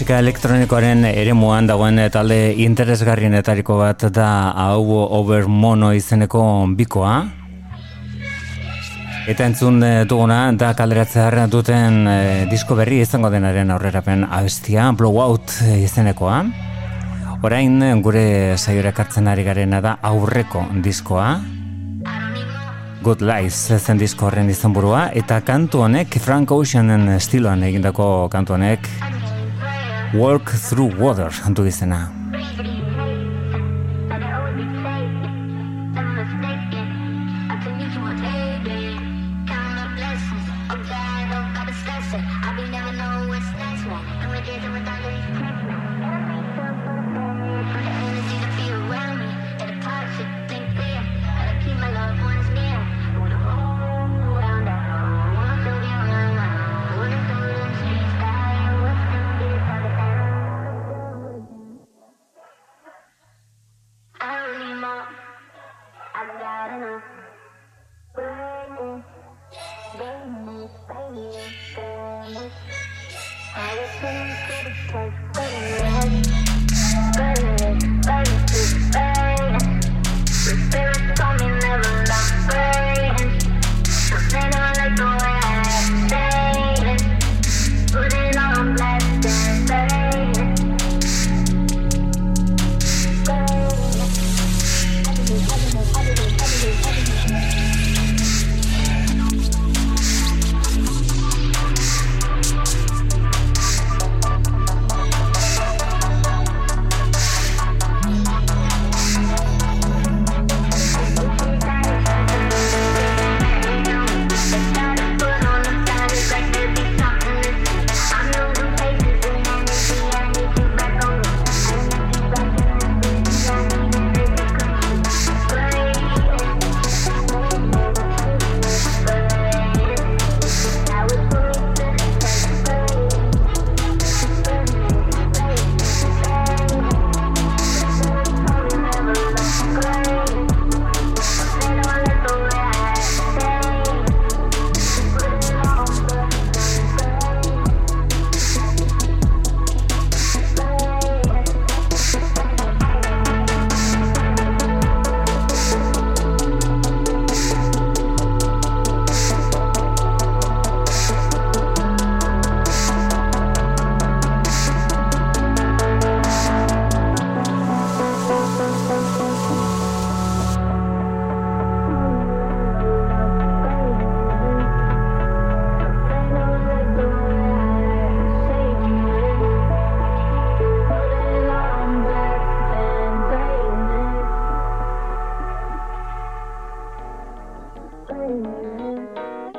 Musika elektronikoaren eremuan dagoen talde interesgarrienetariko bat da hau over mono izeneko bikoa. Eta entzun eh, duguna da kalderatzear duten e, disko berri izango denaren aurrerapen abestia, blowout izenekoa. Orain gure saiora kartzen ari garena da aurreko diskoa. Good Lies zen disko horren izenburua eta kantu honek Frank Oceanen estiloan egindako kantu honek Walk Through Water, antu izena.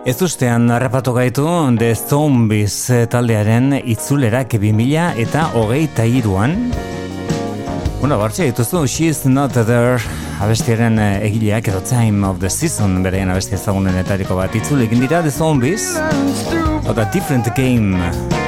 Ez ustean harrapatu gaitu The Zombies taldearen itzulerak 2000 eta hogeita iruan. Bueno, bartxe dituzu, She's Not There abestiaren egileak edo Time of the Season berean abesti ezagunen etariko bat itzulekin dira The Zombies. Oda Different Game.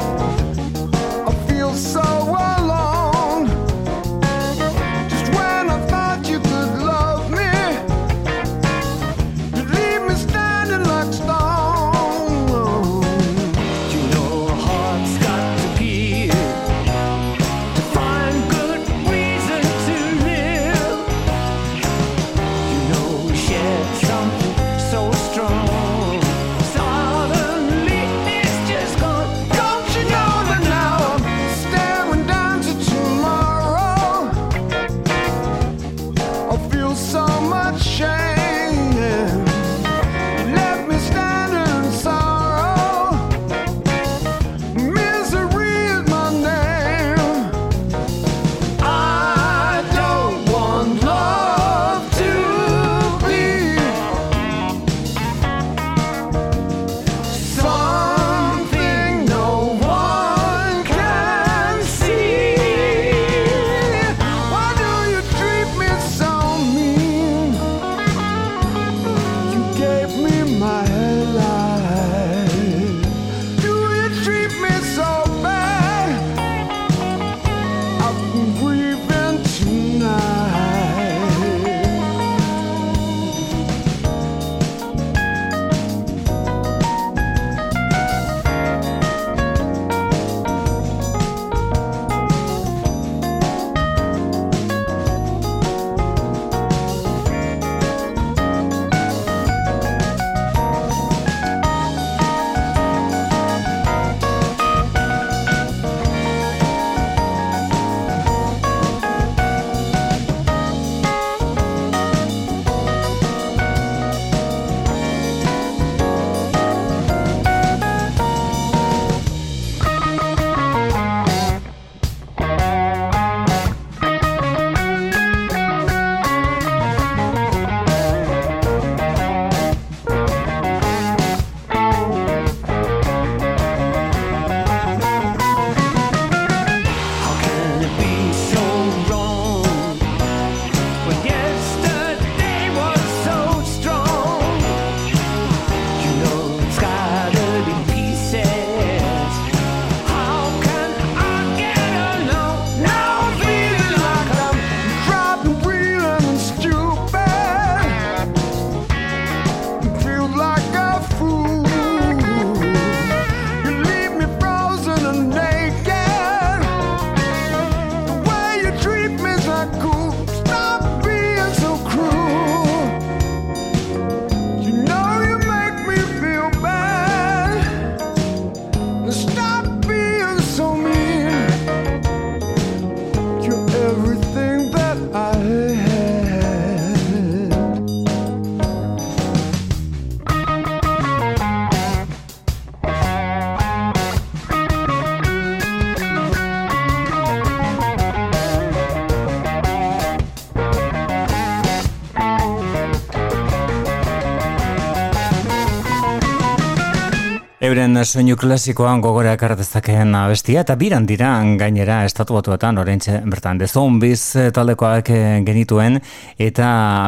Soinu klasikoan gogora ekartezakeen abestia eta biran dira gainera estatu batuetan orentxe bertan de zombies eh, taldekoak eh, genituen eta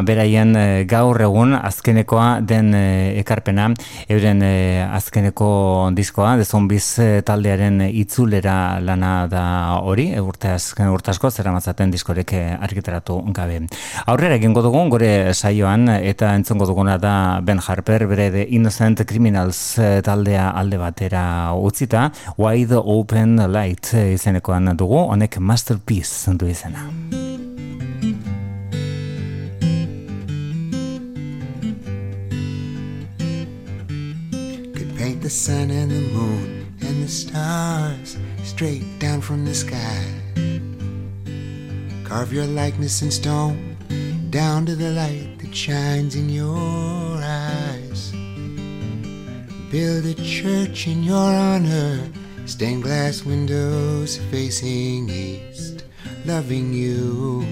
beraien eh, gaur egun azkenekoa den ekarpena euren azkeneko diskoa de zombies eh, taldearen itzulera lana da hori urte azken urte asko zera matzaten diskorek argitaratu gabe. Aurrera egingo dugun gore saioan eta entzongo duguna da Ben Harper bere The Innocent Criminals taldea alde batera utzita Wide Open Light izenekoan dugu honek Masterpiece du izena. could paint the sun and the moon and the stars straight down from the sky. Carve your likeness in stone down to the light that shines in your eyes. Build a church in your honor, stained glass windows facing east, loving you,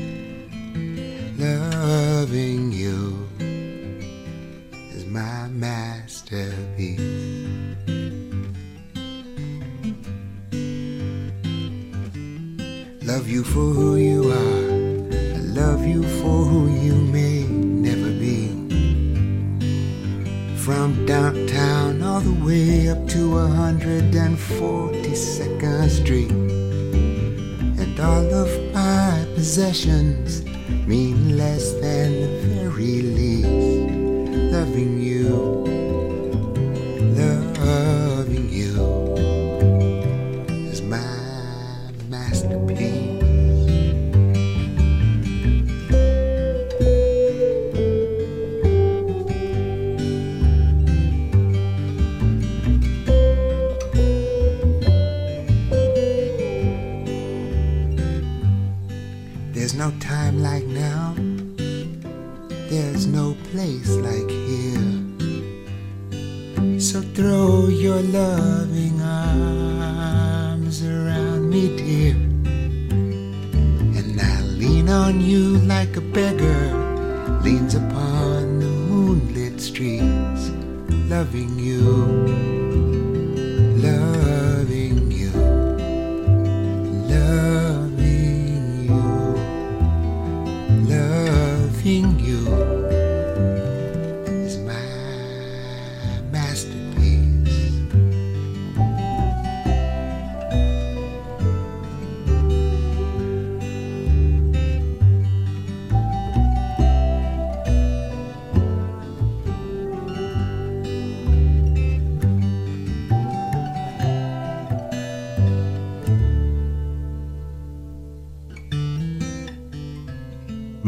loving you is my masterpiece. Love you for who you are. I love you for who you may From downtown all the way up to 142nd Street. And all of my possessions mean less than the very least. Loving you, love.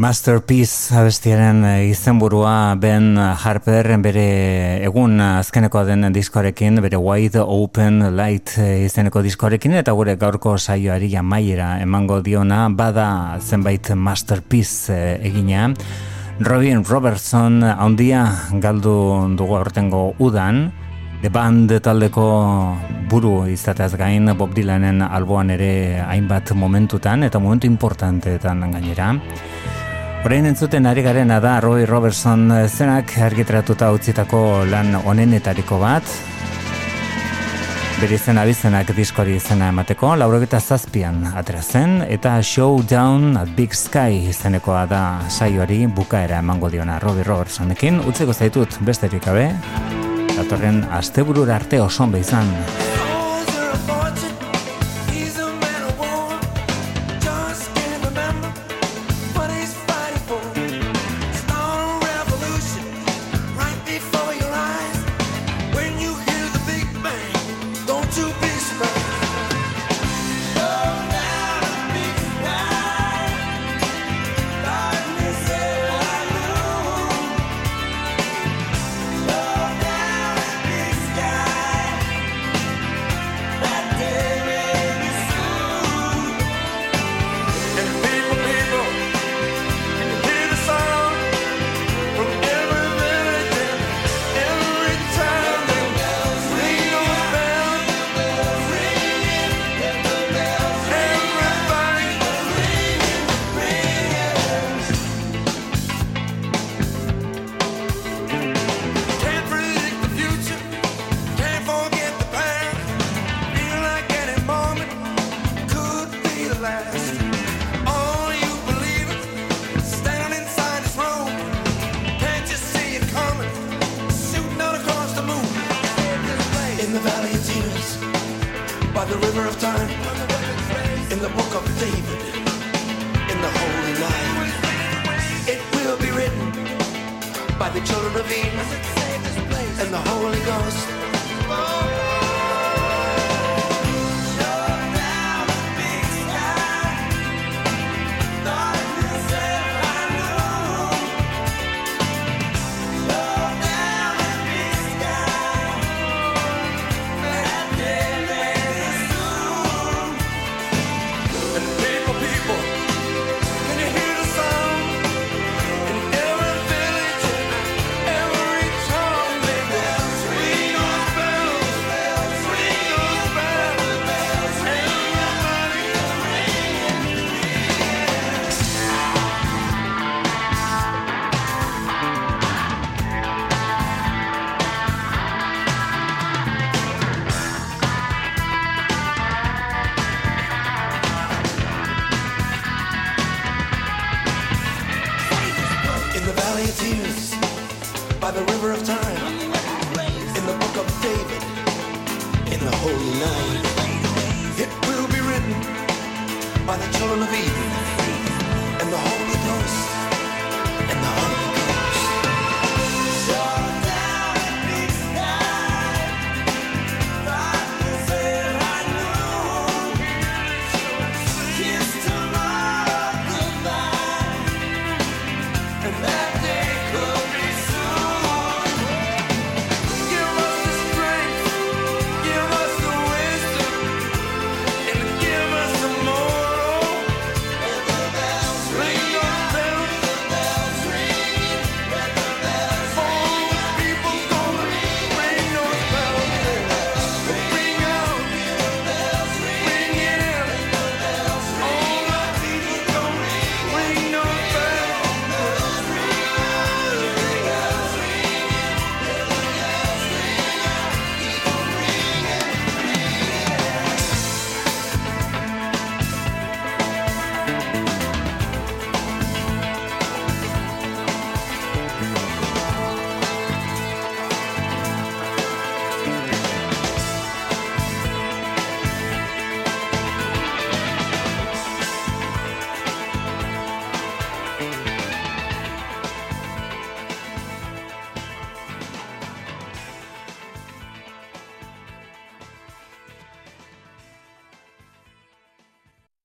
Masterpiece abestiaren eh, izenburua Ben Harper bere egun azkenekoa den diskoarekin, bere Wide Open Light eh, izeneko diskoarekin eta gure gaurko saioari amaiera emango diona bada zenbait Masterpiece eh, egina. Robin Robertson handia galdu dugu aurtengo udan, The Band taldeko buru izateaz gain Bob Dylanen alboan ere hainbat momentutan eta momentu importanteetan gainera. Orain entzuten ari garena da Roy Robertson zenak argitratuta utzitako lan onenetariko bat. Bere izena bizenak diskori izena emateko, laurogeta zazpian atera eta Showdown at Big Sky izenekoa da saioari bukaera emango diona Roy Robertsonekin. Utzeko zaitut besterik gabe, datorren asteburura arte oso ondo izan.